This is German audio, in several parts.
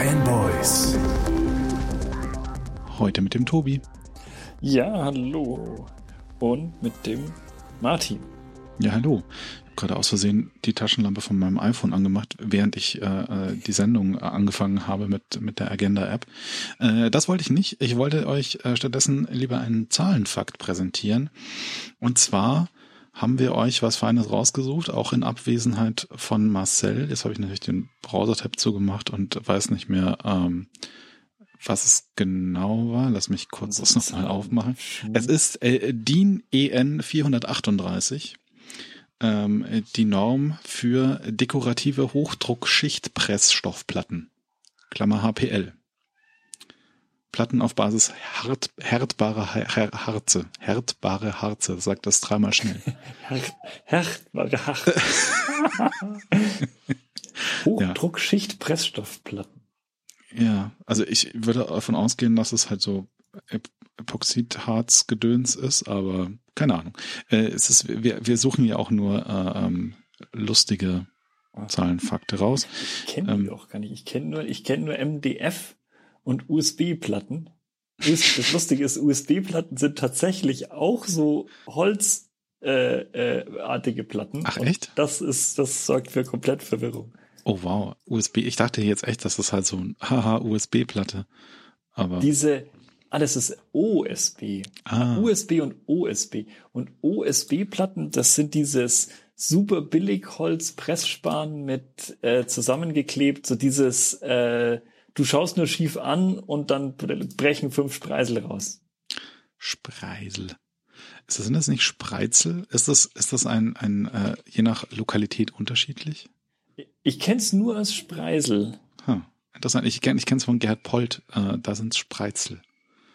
Fanboys. Heute mit dem Tobi. Ja, hallo. Und mit dem Martin. Ja, hallo. Ich habe gerade aus Versehen die Taschenlampe von meinem iPhone angemacht, während ich äh, äh die Sendung äh, angefangen habe mit, mit der Agenda-App. Äh, das wollte ich nicht. Ich wollte euch äh, stattdessen lieber einen Zahlenfakt präsentieren. Und zwar haben wir euch was Feines rausgesucht, auch in Abwesenheit von Marcel. Jetzt habe ich natürlich den Browser-Tab zugemacht und weiß nicht mehr, ähm, was es genau war. Lass mich kurz das nochmal aufmachen. Es ist äh, DIN EN 438, ähm, die Norm für dekorative Hochdruckschichtpressstoffplatten. Klammer HPL. Platten auf Basis hart, härtbarer Harze. Härtbare Harze, sagt das dreimal schnell. härtbare Harze. Hochdruckschicht-Pressstoffplatten. Ja, also ich würde davon ausgehen, dass es halt so Epoxidharz-Gedöns ist, aber keine Ahnung. Äh, es ist, wir, wir suchen ja auch nur äh, ähm, lustige Zahlenfakte raus. Ich kenne die ähm, auch gar nicht. Ich kenne nur, ich kenne nur MDF und USB-Platten. Das Lustige ist, USB-Platten sind tatsächlich auch so holzartige äh, äh, Platten. Ach echt? das ist, das sorgt für komplett Verwirrung. Oh wow, USB. Ich dachte jetzt echt, dass das halt so ein haha USB-Platte. Aber diese, das ist OSB. Ah. USB und OSB. Und OSB-Platten, das sind dieses super billig Holz Pressspan mit äh, zusammengeklebt, so dieses äh, du schaust nur schief an und dann brechen fünf Spreisel raus. Spreisel. Ist das, sind das nicht Spreizel? Ist das, ist das ein, ein äh, je nach Lokalität unterschiedlich? Ich kenn's nur als Spreisel. Huh. Interessant. Ich kenne ich kenn's von Gerhard Polt, äh, da sind's Spreizel.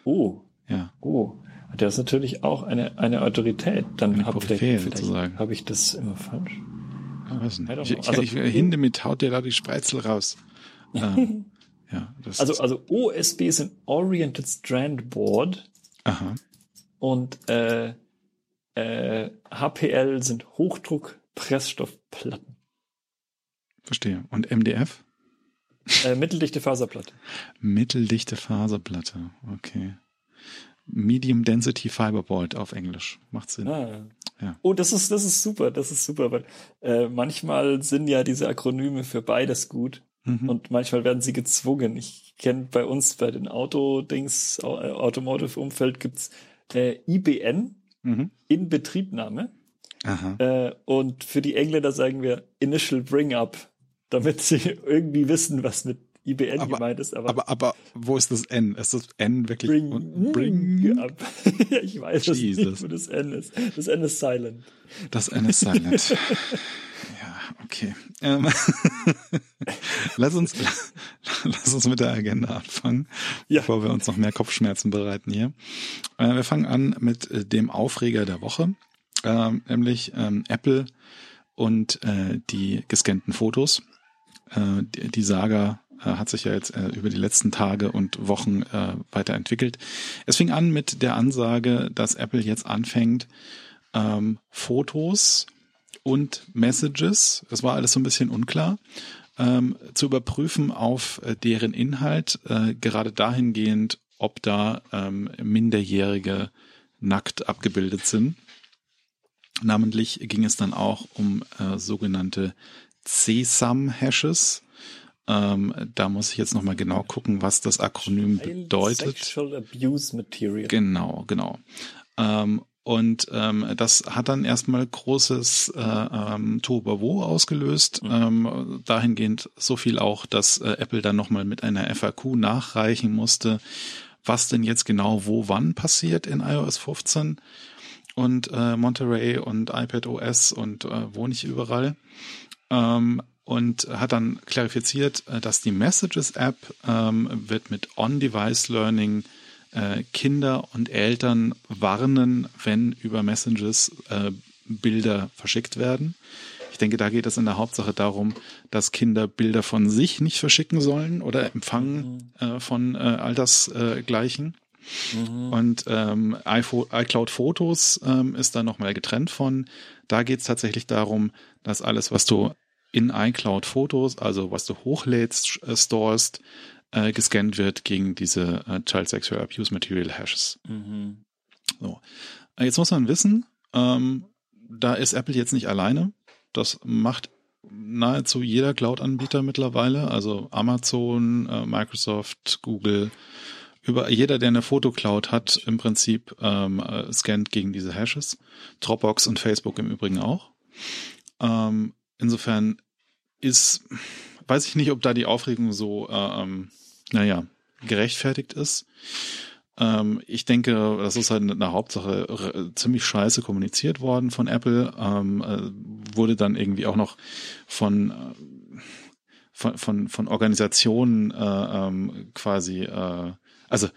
Oh. Ja. Oh. Der ist natürlich auch eine, eine Autorität. Dann habe ich, hab ich das immer falsch. Ja, weiß nicht. Ich, ich, also, ich, Hinde mit haut der da die Spreizel raus. ähm, Ja, also, also OSB sind Oriented Strand Board. Aha. Und äh, äh, HPL sind Hochdruck-Pressstoffplatten. Verstehe. Und MDF? Äh, mitteldichte Faserplatte. mitteldichte Faserplatte, okay. Medium Density Fiberboard auf Englisch. Macht Sinn. Ah, ja. Oh, das ist, das ist super, das ist super, weil äh, manchmal sind ja diese Akronyme für beides gut. Mhm. Und manchmal werden sie gezwungen. Ich kenne bei uns bei den Autodings, äh, Automotive-Umfeld gibt's äh, IBN, mhm. Inbetriebnahme. Äh, und für die Engländer sagen wir Initial Bring Up, damit sie irgendwie wissen, was mit IBN aber, gemeint ist. Aber, aber, aber wo ist das N? Ist das N wirklich? Bring, bring up. ich weiß Jesus. nicht, wo das N ist. Das N ist silent. Das N ist silent. Okay. Ähm, lass uns lass uns mit der Agenda anfangen, ja. bevor wir uns noch mehr Kopfschmerzen bereiten hier. Äh, wir fangen an mit äh, dem Aufreger der Woche, äh, nämlich ähm, Apple und äh, die gescannten Fotos. Äh, die, die Saga äh, hat sich ja jetzt über die letzten Tage und Wochen weiterentwickelt. Es fing an mit der Ansage, dass Apple jetzt anfängt, ähm, Fotos und Messages, das war alles so ein bisschen unklar, ähm, zu überprüfen auf äh, deren Inhalt, äh, gerade dahingehend, ob da ähm, Minderjährige nackt abgebildet sind. Namentlich ging es dann auch um äh, sogenannte CSAM-Hashes. Ähm, da muss ich jetzt nochmal genau gucken, was das Akronym bedeutet. Sexual Abuse Material. Genau, genau. Ähm, und ähm, das hat dann erstmal großes äh, ähm, Tohuwabohu ausgelöst. Mhm. Ähm, dahingehend so viel auch, dass äh, Apple dann nochmal mit einer FAQ nachreichen musste, was denn jetzt genau wo wann passiert in iOS 15 und äh, Monterey und iPad OS und äh, wo nicht überall. Ähm, und hat dann klarifiziert, äh, dass die Messages-App ähm, wird mit On-Device Learning äh, Kinder und Eltern warnen, wenn über Messages äh, Bilder verschickt werden. Ich denke, da geht es in der Hauptsache darum, dass Kinder Bilder von sich nicht verschicken sollen oder empfangen mhm. äh, von äh, Altersgleichen. Mhm. Und ähm, iCloud Fotos ähm, ist da nochmal getrennt von. Da geht es tatsächlich darum, dass alles, was du in iCloud Fotos, also was du hochlädst, äh, storest, äh, gescannt wird gegen diese äh, Child Sexual Abuse Material Hashes. Mhm. So. Äh, jetzt muss man wissen, ähm, da ist Apple jetzt nicht alleine. Das macht nahezu jeder Cloud-Anbieter mittlerweile, also Amazon, äh, Microsoft, Google, über jeder, der eine Fotocloud hat, im Prinzip ähm, äh, scannt gegen diese Hashes. Dropbox und Facebook im Übrigen auch. Ähm, insofern ist, weiß ich nicht, ob da die Aufregung so, äh, ähm, naja, gerechtfertigt ist. Ähm, ich denke, das ist halt in der Hauptsache ziemlich scheiße kommuniziert worden von Apple. Ähm, äh, wurde dann irgendwie auch noch von äh, von, von, von Organisationen äh, ähm, quasi, äh, also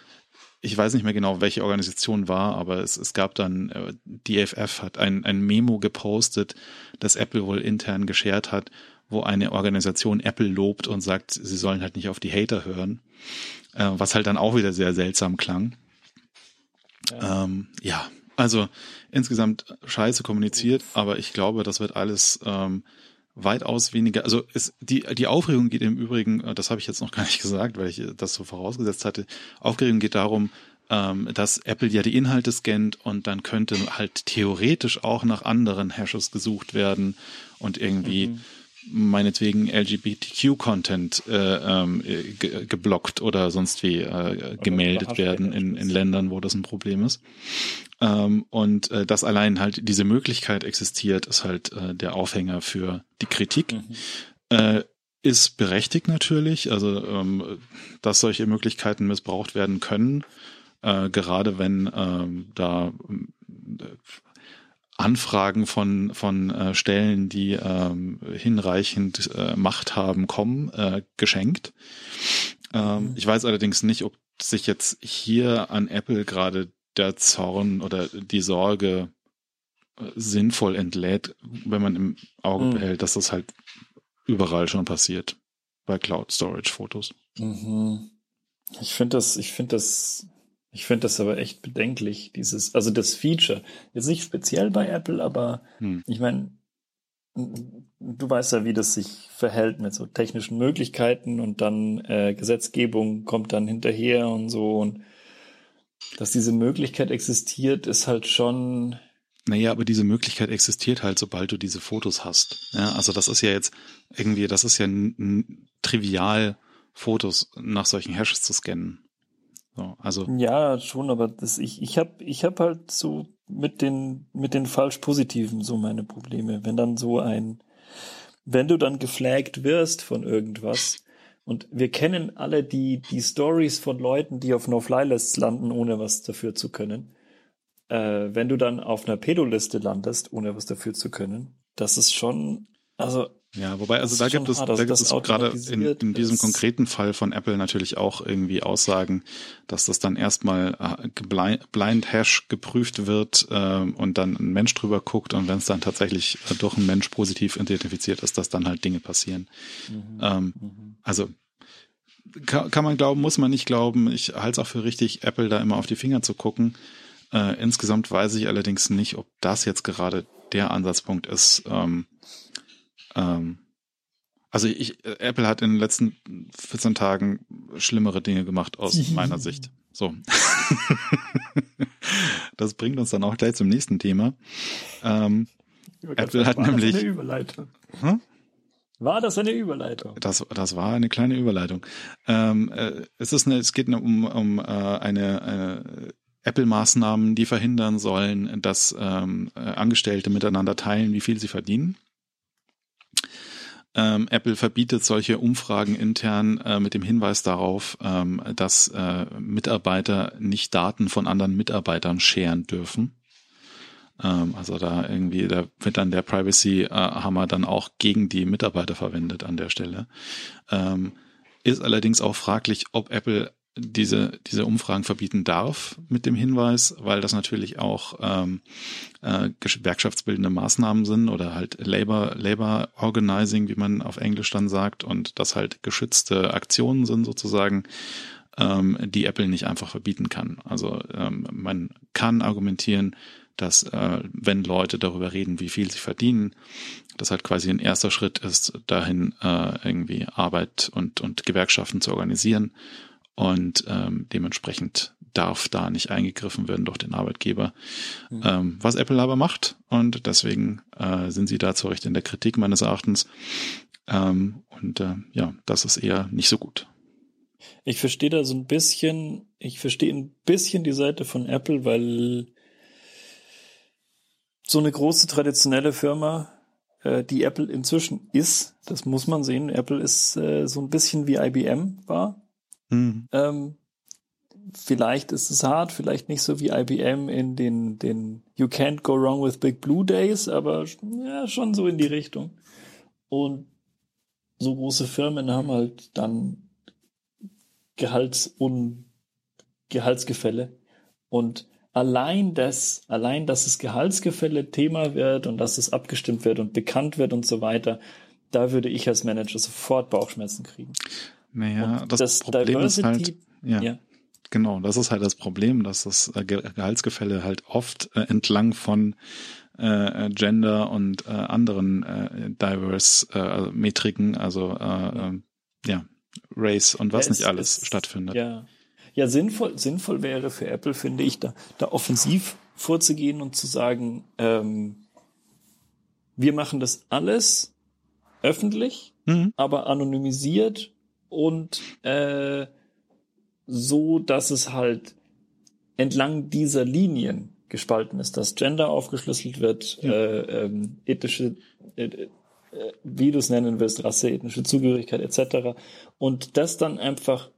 ich weiß nicht mehr genau, welche Organisation war, aber es, es gab dann, äh, die EFF hat ein, ein Memo gepostet, das Apple wohl intern geshared hat, wo eine Organisation Apple lobt und sagt, sie sollen halt nicht auf die Hater hören äh, was halt dann auch wieder sehr seltsam klang. Ja. Ähm, ja, also insgesamt scheiße kommuniziert, aber ich glaube, das wird alles ähm, weitaus weniger, also es, die, die Aufregung geht im Übrigen, äh, das habe ich jetzt noch gar nicht gesagt, weil ich das so vorausgesetzt hatte, Aufregung geht darum, ähm, dass Apple ja die Inhalte scannt und dann könnte halt theoretisch auch nach anderen Hashes gesucht werden und irgendwie mhm meinetwegen LGBTQ-Content äh, ähm, ge geblockt oder sonst wie äh, gemeldet werden in, in Ländern, wo das ein Problem ist. Ähm, und äh, dass allein halt diese Möglichkeit existiert, ist halt äh, der Aufhänger für die Kritik. Mhm. Äh, ist berechtigt natürlich, also ähm, dass solche Möglichkeiten missbraucht werden können, äh, gerade wenn ähm, da äh, Anfragen von, von äh, Stellen, die ähm, hinreichend äh, Macht haben, kommen, äh, geschenkt. Ähm, mhm. Ich weiß allerdings nicht, ob sich jetzt hier an Apple gerade der Zorn oder die Sorge äh, sinnvoll entlädt, wenn man im Auge mhm. behält, dass das halt überall schon passiert bei Cloud Storage Fotos. Mhm. Ich finde das, ich finde das ich finde das aber echt bedenklich, dieses, also das Feature. Jetzt nicht speziell bei Apple, aber hm. ich meine, du weißt ja, wie das sich verhält mit so technischen Möglichkeiten und dann äh, Gesetzgebung kommt dann hinterher und so und dass diese Möglichkeit existiert, ist halt schon. Naja, aber diese Möglichkeit existiert halt, sobald du diese Fotos hast. Ja, also das ist ja jetzt irgendwie, das ist ja trivial, Fotos nach solchen Hashes zu scannen. So, also ja, schon, aber das, ich, ich habe ich hab halt so mit den, mit den falsch Positiven so meine Probleme. Wenn dann so ein, wenn du dann geflaggt wirst von irgendwas, und wir kennen alle die, die Stories von Leuten, die auf No-Fly-Lists landen, ohne was dafür zu können. Äh, wenn du dann auf einer Pedoliste landest, ohne was dafür zu können, das ist schon, also ja, wobei, also da gibt es, hart, da gibt es gerade in, in diesem konkreten Fall von Apple natürlich auch irgendwie Aussagen, dass das dann erstmal äh, blind Hash geprüft wird äh, und dann ein Mensch drüber guckt und wenn es dann tatsächlich äh, durch einen Mensch positiv identifiziert ist, dass dann halt Dinge passieren. Mhm. Ähm, mhm. Also kann, kann man glauben, muss man nicht glauben. Ich halte es auch für richtig, Apple da immer auf die Finger zu gucken. Äh, insgesamt weiß ich allerdings nicht, ob das jetzt gerade der Ansatzpunkt ist. Ähm, ähm, also ich, Apple hat in den letzten 14 Tagen schlimmere Dinge gemacht aus meiner Sicht. So. das bringt uns dann auch gleich zum nächsten Thema. Ähm, Apple hat nämlich. Das eine Überleitung? Hm? War das eine Überleitung? Das, das war eine kleine Überleitung. Ähm, äh, es ist eine, es geht um, um äh, eine, eine Apple-Maßnahmen, die verhindern sollen, dass ähm, äh, Angestellte miteinander teilen, wie viel sie verdienen. Ähm, Apple verbietet solche Umfragen intern äh, mit dem Hinweis darauf, ähm, dass äh, Mitarbeiter nicht Daten von anderen Mitarbeitern scheren dürfen. Ähm, also da irgendwie, da wird dann der Privacy-Hammer dann auch gegen die Mitarbeiter verwendet an der Stelle. Ähm, ist allerdings auch fraglich, ob Apple diese, diese Umfragen verbieten darf mit dem Hinweis, weil das natürlich auch ähm, äh, gewerkschaftsbildende Maßnahmen sind oder halt Labor, Labor Organizing, wie man auf Englisch dann sagt, und das halt geschützte Aktionen sind sozusagen, ähm, die Apple nicht einfach verbieten kann. Also ähm, man kann argumentieren, dass äh, wenn Leute darüber reden, wie viel sie verdienen, das halt quasi ein erster Schritt ist, dahin äh, irgendwie Arbeit und, und Gewerkschaften zu organisieren. Und ähm, dementsprechend darf da nicht eingegriffen werden durch den Arbeitgeber, mhm. ähm, was Apple aber macht. Und deswegen äh, sind sie da zu Recht in der Kritik meines Erachtens. Ähm, und äh, ja, das ist eher nicht so gut. Ich verstehe da so ein bisschen, ich verstehe ein bisschen die Seite von Apple, weil so eine große traditionelle Firma, äh, die Apple inzwischen ist, das muss man sehen. Apple ist äh, so ein bisschen wie IBM war. Mhm. Ähm, vielleicht ist es hart, vielleicht nicht so wie IBM in den, den You Can't Go Wrong with Big Blue Days, aber ja, schon so in die Richtung. Und so große Firmen haben halt dann Gehalts- und Gehaltsgefälle. Und allein das, allein, dass das Gehaltsgefälle Thema wird und dass es abgestimmt wird und bekannt wird und so weiter, da würde ich als Manager sofort Bauchschmerzen kriegen. Naja, das, das, Problem Diversity, ist halt, ja. ja. Genau, das ist halt das Problem, dass das äh, Gehaltsgefälle halt oft äh, entlang von äh, Gender und äh, anderen äh, diverse äh, Metriken, also äh, äh, ja, Race und was ja, nicht alles es, stattfindet. Ja, ja, sinnvoll, sinnvoll wäre für Apple, finde ich, da, da offensiv vorzugehen und zu sagen, ähm, wir machen das alles öffentlich, mhm. aber anonymisiert und äh, so, dass es halt entlang dieser Linien gespalten ist, dass Gender aufgeschlüsselt wird, ja. äh, ähm, ethische, äh, äh, wie du es nennen willst, Rasse, ethnische Zugehörigkeit etc. Und das dann einfach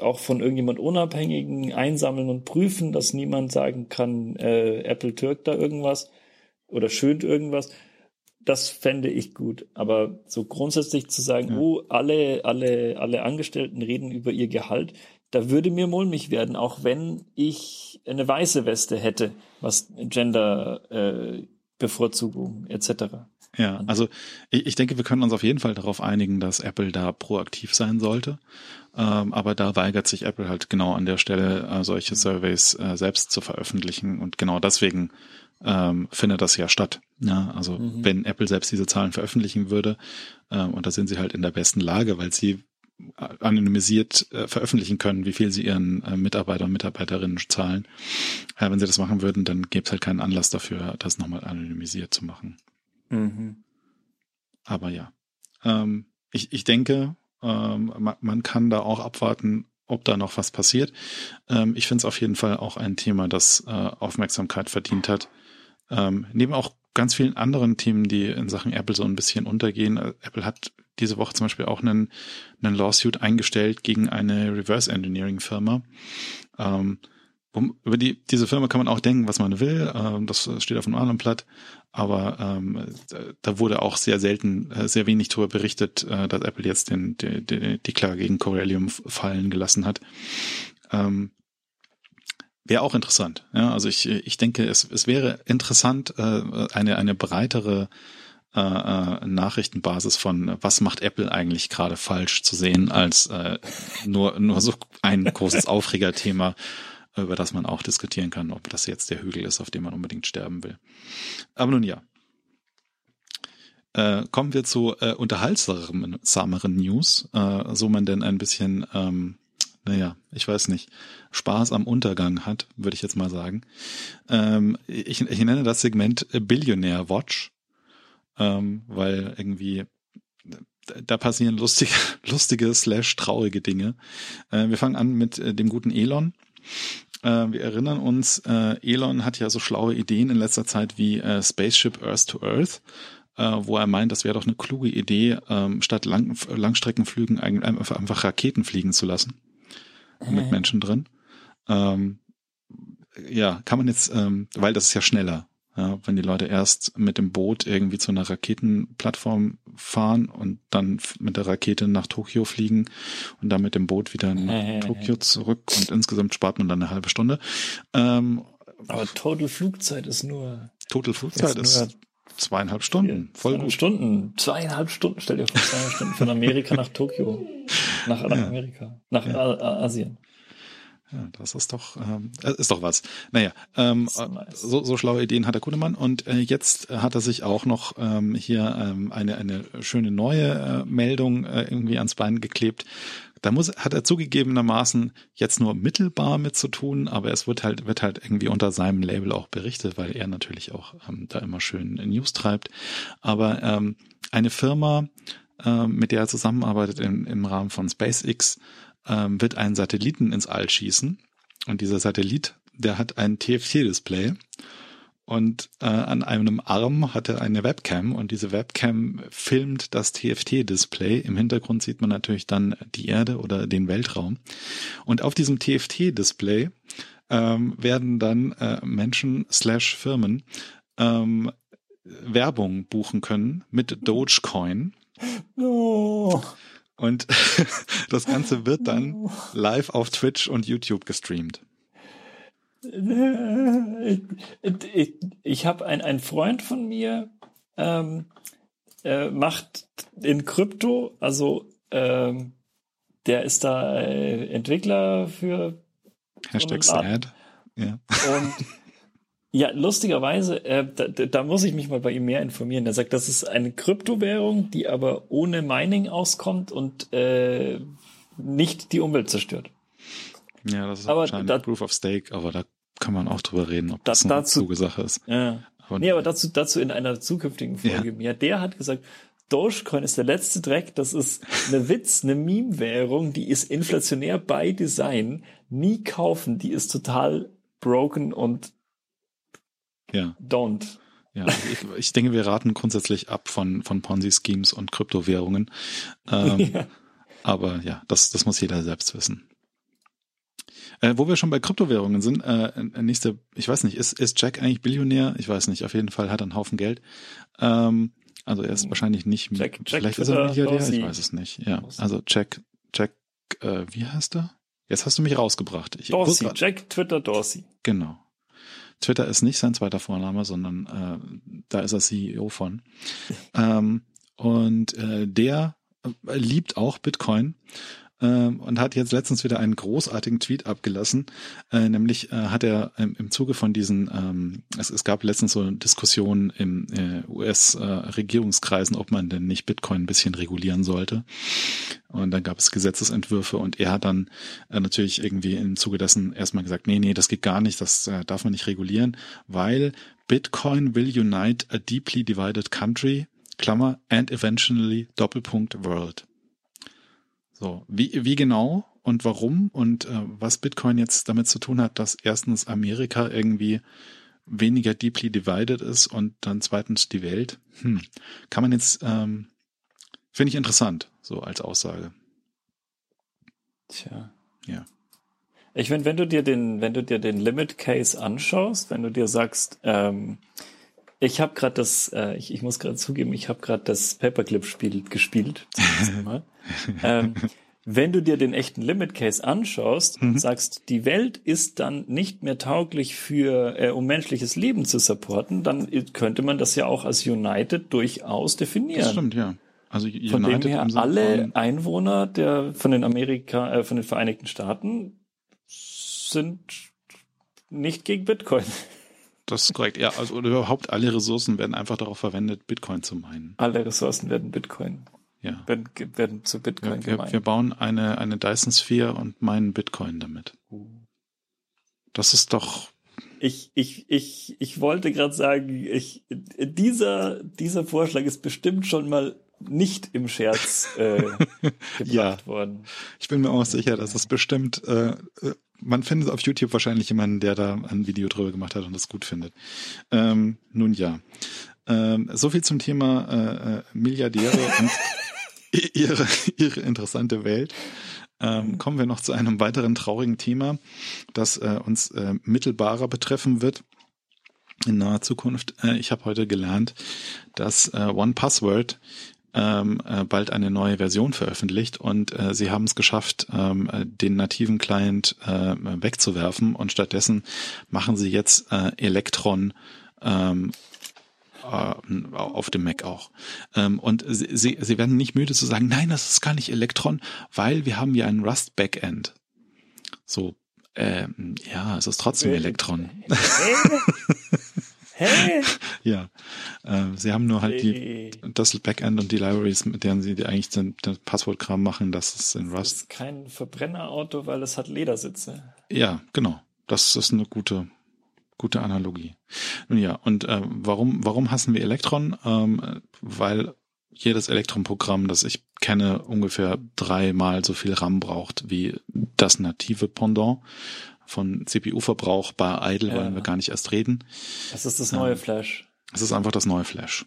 auch von irgendjemand Unabhängigen einsammeln und prüfen, dass niemand sagen kann, äh, Apple türkt da irgendwas oder schönt irgendwas. Das fände ich gut. Aber so grundsätzlich zu sagen, ja. oh, alle, alle, alle Angestellten reden über ihr Gehalt, da würde mir mulmig werden, auch wenn ich eine weiße Weste hätte, was Gender äh, Bevorzugung etc. Ja, also ich, ich denke, wir können uns auf jeden Fall darauf einigen, dass Apple da proaktiv sein sollte. Ähm, aber da weigert sich Apple halt genau an der Stelle, äh, solche Surveys äh, selbst zu veröffentlichen. Und genau deswegen ähm, findet das ja statt. Ja, also mhm. wenn Apple selbst diese Zahlen veröffentlichen würde, ähm, und da sind sie halt in der besten Lage, weil sie anonymisiert äh, veröffentlichen können, wie viel sie ihren äh, Mitarbeiter und Mitarbeiterinnen zahlen. Äh, wenn sie das machen würden, dann gäbe es halt keinen Anlass dafür, das nochmal anonymisiert zu machen. Mhm. Aber ja, ähm, ich, ich denke, ähm, man, man kann da auch abwarten, ob da noch was passiert. Ähm, ich finde es auf jeden Fall auch ein Thema, das äh, Aufmerksamkeit verdient hat. Ähm, neben auch ganz vielen anderen Themen, die in Sachen Apple so ein bisschen untergehen. Apple hat diese Woche zum Beispiel auch einen, einen Lawsuit eingestellt gegen eine Reverse Engineering Firma. Ähm, um, über die, diese Firma kann man auch denken, was man will. Ähm, das steht auf einem anderen Blatt. Aber ähm, da wurde auch sehr selten, äh, sehr wenig darüber berichtet, äh, dass Apple jetzt den, die, die, die Klage gegen Corellium fallen gelassen hat. Ähm, Wäre auch interessant. Ja, also ich, ich denke, es, es wäre interessant, äh, eine, eine breitere äh, äh, Nachrichtenbasis von was macht Apple eigentlich gerade falsch zu sehen, als äh, nur, nur so ein großes Aufregerthema, über das man auch diskutieren kann, ob das jetzt der Hügel ist, auf dem man unbedingt sterben will. Aber nun ja. Äh, kommen wir zu äh, unterhaltsameren News, äh, so man denn ein bisschen, ähm, naja, ich weiß nicht, Spaß am Untergang hat, würde ich jetzt mal sagen. Ähm, ich, ich nenne das Segment Billionaire Watch ähm, weil irgendwie da passieren lustige, lustige slash traurige Dinge. Äh, wir fangen an mit äh, dem guten Elon. Äh, wir erinnern uns, äh, Elon hat ja so schlaue Ideen in letzter Zeit wie äh, Spaceship Earth to Earth, äh, wo er meint, das wäre doch eine kluge Idee, ähm, statt Lang Langstreckenflügen einfach, einfach Raketen fliegen zu lassen. Mit Menschen drin. Ähm, ja, kann man jetzt, ähm, weil das ist ja schneller. Ja, wenn die Leute erst mit dem Boot irgendwie zu einer Raketenplattform fahren und dann mit der Rakete nach Tokio fliegen und dann mit dem Boot wieder nach Tokio zurück und insgesamt spart man dann eine halbe Stunde. Ähm, Aber Total Flugzeit ist nur. Total Flugzeit ist, ist zweieinhalb Stunden. Voll zweieinhalb gut. Stunden. Zweieinhalb Stunden. Stell dir vor, zweieinhalb Stunden von Amerika nach Tokio. Nach, nach ja. Amerika. Nach ja. Asien. Ja, das ist doch, ähm, äh, ist doch was. Naja, ähm, nice. so, so schlaue Ideen hat der Kudemann und äh, jetzt hat er sich auch noch ähm, hier ähm, eine, eine schöne neue äh, Meldung äh, irgendwie ans Bein geklebt. Da muss, hat er zugegebenermaßen jetzt nur mittelbar mit zu tun, aber es wird halt, wird halt irgendwie unter seinem Label auch berichtet, weil er natürlich auch ähm, da immer schön News treibt. Aber ähm, eine Firma, ähm, mit der er zusammenarbeitet im, im Rahmen von SpaceX, ähm, wird einen Satelliten ins All schießen. Und dieser Satellit, der hat ein TFT-Display. Und äh, an einem Arm hat er eine Webcam und diese Webcam filmt das TFT-Display. Im Hintergrund sieht man natürlich dann die Erde oder den Weltraum. Und auf diesem TFT-Display ähm, werden dann äh, Menschen slash Firmen ähm, Werbung buchen können mit Dogecoin. Oh. Und das Ganze wird dann live auf Twitch und YouTube gestreamt. Ich, ich habe ein, ein Freund von mir, ähm, äh, macht in Krypto, also ähm, der ist da äh, Entwickler für Hashtag sad. Ja. Und ja, lustigerweise, äh, da, da muss ich mich mal bei ihm mehr informieren. Er sagt, das ist eine Kryptowährung, die aber ohne Mining auskommt und äh, nicht die Umwelt zerstört. Ja, das ist aber da, Proof of Stake, aber da kann man auch drüber reden, ob das, das eine dazu, kluge Sache ist. Ja. Aber, nee, aber dazu, dazu in einer zukünftigen Folge ja. mehr. Der hat gesagt, Dogecoin ist der letzte Dreck, das ist eine Witz, eine Meme-Währung, die ist inflationär by Design, nie kaufen, die ist total broken und ja. Don't. Ja, ich, ich denke, wir raten grundsätzlich ab von, von Ponzi-Schemes und Kryptowährungen. Ähm, ja. Aber ja, das, das muss jeder selbst wissen. Äh, wo wir schon bei Kryptowährungen sind, äh, nächste, ich weiß nicht, ist, ist Jack eigentlich Billionär? Ich weiß nicht, auf jeden Fall hat er einen Haufen Geld. Ähm, also er ist wahrscheinlich nicht, Jack, Jack vielleicht ist er Milliardär, ich weiß es nicht. Ja, also Jack, Jack, äh, wie heißt er? Jetzt hast du mich rausgebracht. Ich, Dorsey, Jack Twitter Dorsey. Genau. Twitter ist nicht sein zweiter Vorname, sondern äh, da ist er CEO von. ähm, und äh, der äh, liebt auch Bitcoin ähm, und hat jetzt letztens wieder einen großartigen Tweet abgelassen. Äh, nämlich äh, hat er im, im Zuge von diesen, ähm, es, es gab letztens so Diskussionen im äh, US-Regierungskreisen, ob man denn nicht Bitcoin ein bisschen regulieren sollte. Und dann gab es Gesetzesentwürfe und er hat dann äh, natürlich irgendwie im Zuge dessen erstmal gesagt, nee, nee, das geht gar nicht, das äh, darf man nicht regulieren, weil Bitcoin will unite a deeply divided country, Klammer, and eventually Doppelpunkt World. So, wie, wie genau und warum und äh, was Bitcoin jetzt damit zu tun hat, dass erstens Amerika irgendwie weniger deeply divided ist und dann zweitens die Welt, hm, kann man jetzt, ähm, finde ich interessant, so als Aussage. Tja. Ja. Ich finde, wenn du dir den, wenn du dir den Limit Case anschaust, wenn du dir sagst, ähm, ich habe gerade das, äh, ich, ich muss gerade zugeben, ich habe gerade das Paperclip-Spiel gespielt. ähm, wenn du dir den echten Limit Case anschaust mhm. und sagst, die Welt ist dann nicht mehr tauglich für, äh, um menschliches Leben zu supporten, dann könnte man das ja auch als United durchaus definieren. Das stimmt, ja. Also United von dem her alle Einwohner der von den Amerika, äh, von den Vereinigten Staaten sind nicht gegen Bitcoin. Das ist korrekt. Ja, also oder überhaupt alle Ressourcen werden einfach darauf verwendet, Bitcoin zu meinen. Alle Ressourcen werden Bitcoin. Ja. Werden, werden zu Bitcoin wir, wir, wir bauen eine, eine Dyson Sphere und meinen Bitcoin damit. Uh. Das ist doch. Ich, ich, ich, ich wollte gerade sagen, ich, dieser, dieser Vorschlag ist bestimmt schon mal nicht im Scherz äh, gebracht ja. worden. Ich bin mir auch sicher, dass es bestimmt äh, äh man findet auf YouTube wahrscheinlich jemanden, der da ein Video drüber gemacht hat und das gut findet. Ähm, nun ja. Ähm, so viel zum Thema äh, äh Milliardäre und ihre, ihre interessante Welt. Ähm, kommen wir noch zu einem weiteren traurigen Thema, das äh, uns äh, mittelbarer betreffen wird in naher Zukunft. Äh, ich habe heute gelernt, dass äh, One Password ähm, äh, bald eine neue Version veröffentlicht und äh, sie haben es geschafft, ähm, den nativen Client äh, wegzuwerfen und stattdessen machen sie jetzt äh, Electron ähm, äh, auf dem Mac auch. Ähm, und sie, sie, werden nicht müde zu sagen, nein, das ist gar nicht Electron, weil wir haben ja ein Rust Backend. So, Ähm, ja, es ist trotzdem äh, Elektron. Hä? Ja. Äh, sie haben nur halt die, das Backend und die Libraries, mit denen sie die eigentlich den, den Passwortkram machen, das ist in Rust. Das ist kein Verbrennerauto, weil es hat Ledersitze. Ja, genau. Das ist eine gute, gute Analogie. Nun ja, und äh, warum, warum hassen wir Elektron? Ähm, weil jedes Elektron-Programm, das ich kenne, ungefähr dreimal so viel RAM braucht wie das native Pendant. Von CPU-Verbrauch bei Idle ja. wollen wir gar nicht erst reden. Das ist das neue ähm, Flash. Es ist einfach das neue Flash.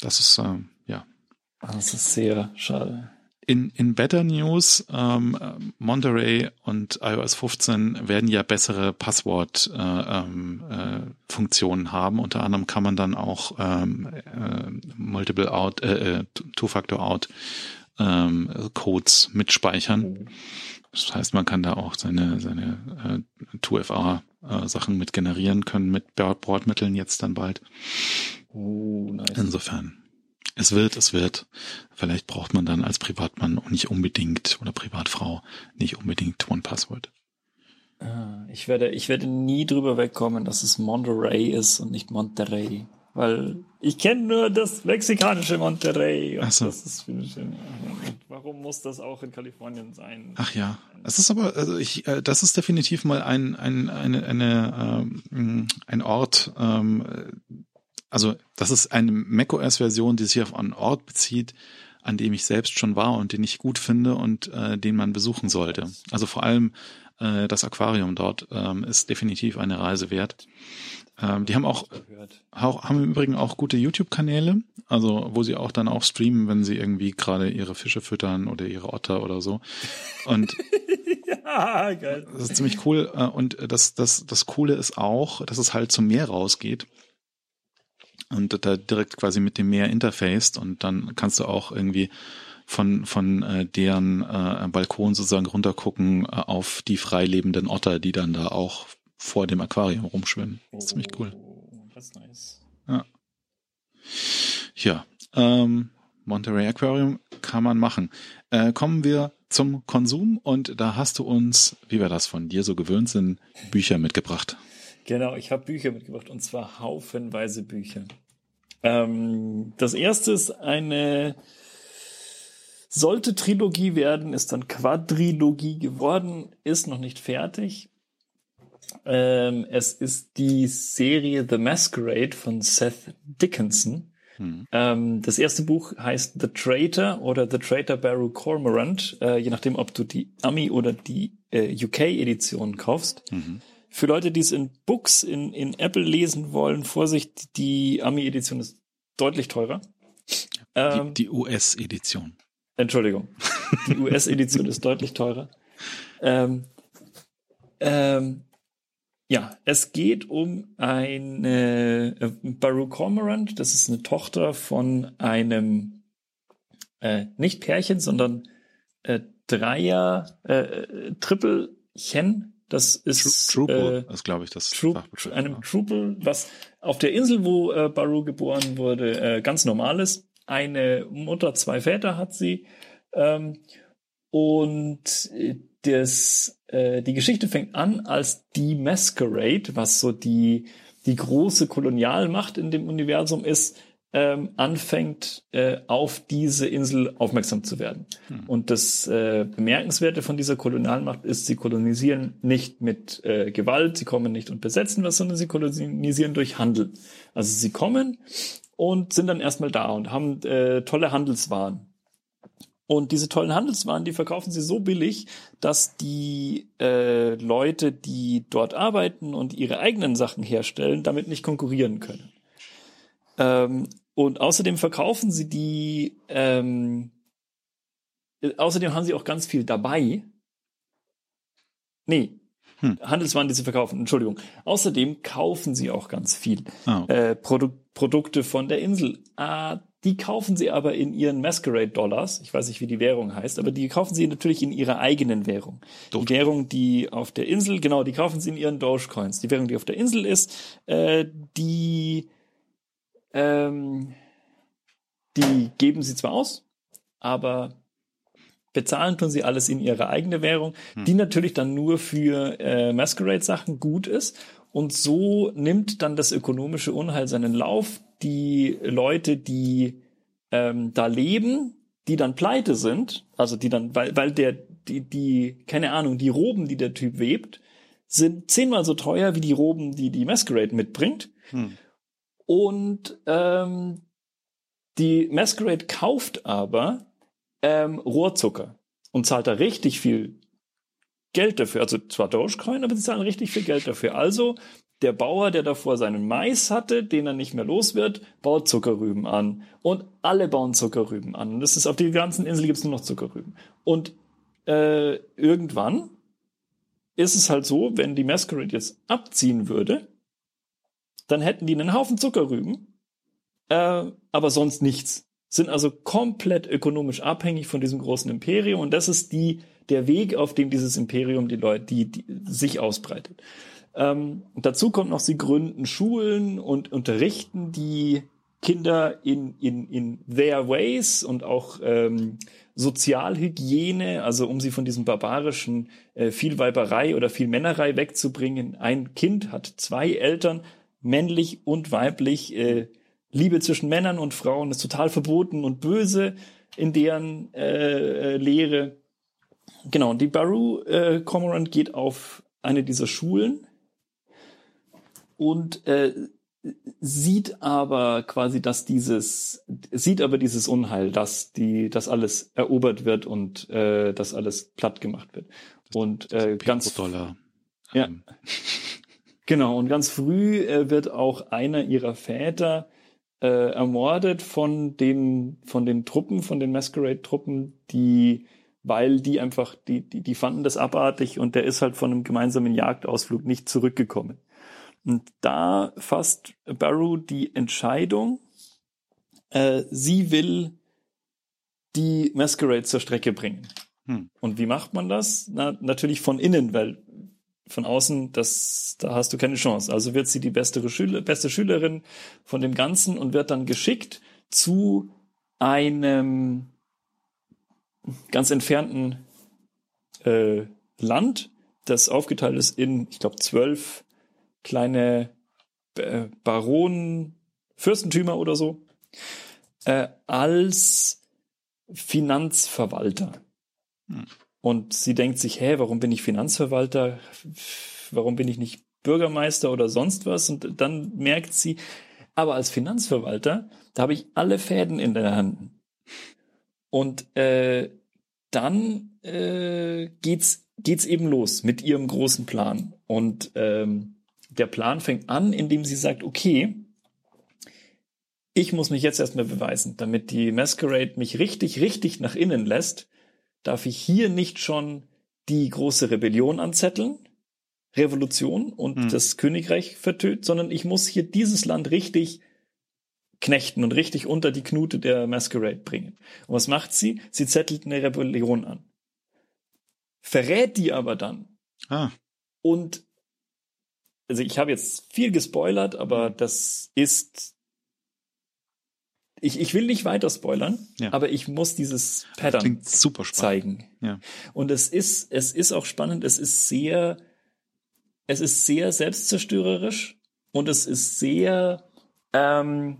Das ist, äh, ja. Das ist sehr schade. In, in Better News, ähm, Monterey und iOS 15 werden ja bessere Passwort-Funktionen äh, ähm, äh, haben. Unter anderem kann man dann auch ähm, äh, Multiple Out, äh, äh Two-Factor Out ähm, Codes mitspeichern. Das heißt, man kann da auch seine, seine äh, 2FA äh, Sachen mit generieren können mit Bordmitteln jetzt dann bald. Oh, nice. Insofern. Es wird, es wird. Vielleicht braucht man dann als Privatmann nicht unbedingt oder Privatfrau nicht unbedingt One Password. Ah, ich werde, ich werde nie drüber wegkommen, dass es Monterey ist und nicht Monterey. Weil ich kenne nur das mexikanische Monterey. Ach so. das ist, warum muss das auch in Kalifornien sein? Ach ja. Es ist aber, also ich, äh, das ist definitiv mal ein, ein, eine, eine, ähm, ein Ort, ähm, also das ist eine macOS-Version, die sich auf einen Ort bezieht, an dem ich selbst schon war und den ich gut finde und äh, den man besuchen sollte. Also vor allem äh, das Aquarium dort ähm, ist definitiv eine Reise wert. Ähm, die haben auch, auch haben im Übrigen auch gute YouTube-Kanäle, also wo sie auch dann auch streamen, wenn sie irgendwie gerade ihre Fische füttern oder ihre Otter oder so. Und ja, geil. das ist ziemlich cool. Äh, und das, das, das Coole ist auch, dass es halt zum Meer rausgeht und da direkt quasi mit dem Meer interfaced und dann kannst du auch irgendwie von von äh, deren äh, Balkon sozusagen runtergucken äh, auf die freilebenden Otter, die dann da auch vor dem Aquarium rumschwimmen. Das ist ziemlich cool. Oh, das ist nice. Ja. Ja, ähm, Monterey Aquarium kann man machen. Äh, kommen wir zum Konsum und da hast du uns, wie wir das von dir so gewöhnt sind, Bücher mitgebracht. Genau, ich habe Bücher mitgebracht und zwar haufenweise Bücher. Ähm, das erste ist eine sollte Trilogie werden, ist dann Quadrilogie geworden, ist noch nicht fertig. Ähm, es ist die Serie The Masquerade von Seth Dickinson. Hm. Ähm, das erste Buch heißt The Traitor oder The Traitor Baru Cormorant, äh, je nachdem, ob du die Ami oder die äh, UK-Edition kaufst. Mhm. Für Leute, die es in Books in, in Apple lesen wollen, Vorsicht, die Ami-Edition ist deutlich teurer. Ähm, die, die US-Edition. Entschuldigung. Die US-Edition ist deutlich teurer. Ähm, ähm, ja, es geht um eine äh, Baru Cormorant, das ist eine Tochter von einem äh, nicht Pärchen, sondern äh, Dreier äh, Trippelchen das ist Troople, äh, ist glaube ich das Troop, einem Troople, was auf der Insel, wo äh, Baru geboren wurde, äh, ganz normal ist. Eine Mutter, zwei Väter hat sie. Ähm, und äh, das, äh, die Geschichte fängt an als die Masquerade, was so die, die große Kolonialmacht in dem Universum ist, ähm, anfängt, äh, auf diese Insel aufmerksam zu werden. Hm. Und das äh, Bemerkenswerte von dieser Kolonialmacht ist, sie kolonisieren nicht mit äh, Gewalt, sie kommen nicht und besetzen was, sondern sie kolonisieren durch Handel. Also sie kommen und sind dann erstmal da und haben äh, tolle Handelswaren. Und diese tollen Handelswaren, die verkaufen sie so billig, dass die äh, Leute, die dort arbeiten und ihre eigenen Sachen herstellen, damit nicht konkurrieren können. Ähm, und außerdem verkaufen sie die, ähm, außerdem haben sie auch ganz viel dabei. Nee, hm. Handelswaren, die sie verkaufen, Entschuldigung. Außerdem kaufen sie auch ganz viel okay. äh, Produ Produkte von der Insel. Ah, die kaufen sie aber in ihren Masquerade Dollars. Ich weiß nicht, wie die Währung heißt, aber die kaufen sie natürlich in ihrer eigenen Währung. Doge. Die Währung, die auf der Insel, genau, die kaufen sie in ihren Dogecoins. Die Währung, die auf der Insel ist, äh, die ähm, die geben sie zwar aus, aber bezahlen tun sie alles in ihre eigene Währung, hm. die natürlich dann nur für äh, Masquerade-Sachen gut ist. Und so nimmt dann das ökonomische Unheil seinen Lauf. Die Leute, die ähm, da leben, die dann pleite sind, also die dann, weil, weil der, die, die, keine Ahnung, die Roben, die der Typ webt, sind zehnmal so teuer wie die Roben, die die Masquerade mitbringt. Hm. Und ähm, die Masquerade kauft aber ähm, Rohrzucker und zahlt da richtig viel Geld dafür. Also zwar Dogecoin, aber sie zahlen richtig viel Geld dafür. Also der Bauer, der davor seinen Mais hatte, den er nicht mehr los wird, baut Zuckerrüben an. Und alle bauen Zuckerrüben an. Und das ist auf der ganzen Insel gibt es nur noch Zuckerrüben. Und äh, irgendwann ist es halt so, wenn die Masquerade jetzt abziehen würde, dann hätten die einen Haufen Zuckerrüben, äh, aber sonst nichts. Sind also komplett ökonomisch abhängig von diesem großen Imperium. Und das ist die der Weg, auf dem dieses Imperium die Leute, die, die sich ausbreitet. Ähm, dazu kommt noch, sie gründen Schulen und unterrichten die Kinder in, in, in their ways und auch ähm, Sozialhygiene, also um sie von diesem barbarischen äh, Vielweiberei oder Vielmännerei wegzubringen. Ein Kind hat zwei Eltern, männlich und weiblich. Äh, Liebe zwischen Männern und Frauen ist total verboten und böse in deren äh, äh Lehre. Genau, die Baru äh, Cormorant geht auf eine dieser Schulen und äh, sieht aber quasi, dass dieses, sieht aber dieses Unheil, dass die, dass alles erobert wird und äh, dass alles platt gemacht wird. Und äh, ganz Dollar. Ja. Ähm. Genau, und ganz früh äh, wird auch einer ihrer Väter äh, ermordet von den, von den Truppen, von den Masquerade-Truppen, die weil die einfach, die, die, die fanden das abartig und der ist halt von einem gemeinsamen Jagdausflug nicht zurückgekommen. Und da fasst Barrow die Entscheidung, äh, sie will die Masquerade zur Strecke bringen. Hm. Und wie macht man das? Na, natürlich von innen, weil von außen, das, da hast du keine Chance. Also wird sie die beste, Schüler, beste Schülerin von dem Ganzen und wird dann geschickt zu einem ganz entfernten äh, Land, das aufgeteilt ist in, ich glaube, zwölf kleine äh, Baronen, Fürstentümer oder so, äh, als Finanzverwalter. Hm. Und sie denkt sich, hä, warum bin ich Finanzverwalter? Warum bin ich nicht Bürgermeister oder sonst was? Und dann merkt sie, aber als Finanzverwalter, da habe ich alle Fäden in der Hand. Und äh, dann äh, geht's geht's eben los mit ihrem großen Plan. Und ähm, der Plan fängt an, indem sie sagt, okay, ich muss mich jetzt erstmal beweisen, damit die Masquerade mich richtig, richtig nach innen lässt, darf ich hier nicht schon die große Rebellion anzetteln, Revolution und hm. das Königreich vertötet, sondern ich muss hier dieses Land richtig knechten und richtig unter die Knute der Masquerade bringen. Und was macht sie? Sie zettelt eine Rebellion an. Verrät die aber dann. Ah. Und also ich habe jetzt viel gespoilert, aber mhm. das ist ich, ich will nicht weiter spoilern, ja. aber ich muss dieses Pattern zeigen. Ja. Und es ist, es ist auch spannend, es ist sehr, es ist sehr selbstzerstörerisch und es ist sehr ähm,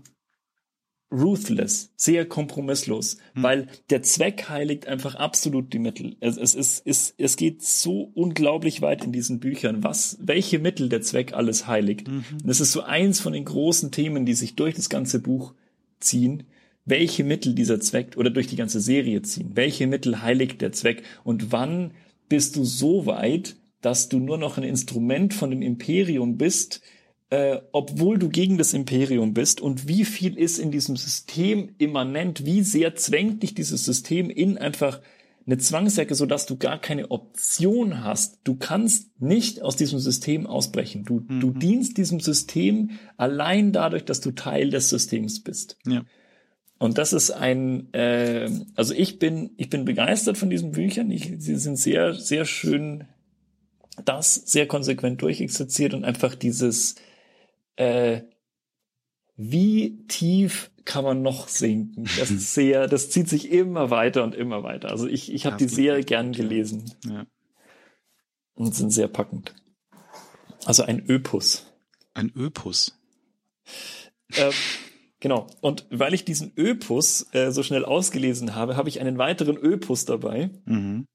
ruthless, sehr kompromisslos, hm. weil der Zweck heiligt einfach absolut die Mittel. Es, es, es, es, es geht so unglaublich weit in diesen Büchern, was, welche Mittel der Zweck alles heiligt. Mhm. Das ist so eins von den großen Themen, die sich durch das ganze Buch ziehen. Welche Mittel dieser Zweck oder durch die ganze Serie ziehen? Welche Mittel heiligt der Zweck? Und wann bist du so weit, dass du nur noch ein Instrument von dem Imperium bist, äh, obwohl du gegen das Imperium bist und wie viel ist in diesem System immanent, wie sehr zwängt dich dieses System in einfach eine Zwangsjacke, sodass du gar keine Option hast. Du kannst nicht aus diesem System ausbrechen. Du, mhm. du dienst diesem System allein dadurch, dass du Teil des Systems bist. Ja. Und das ist ein, äh, also ich bin, ich bin begeistert von diesen Büchern. Ich, sie sind sehr, sehr schön, das sehr konsequent durchexerziert und einfach dieses, äh, wie tief kann man noch sinken? Das ist sehr, das zieht sich immer weiter und immer weiter. Also ich, ich habe die sehr gern gelesen. Ja. Und sind sehr packend. Also ein Öpus. Ein Öpus. Ähm, genau. Und weil ich diesen Öpus äh, so schnell ausgelesen habe, habe ich einen weiteren Öpus dabei. Mhm.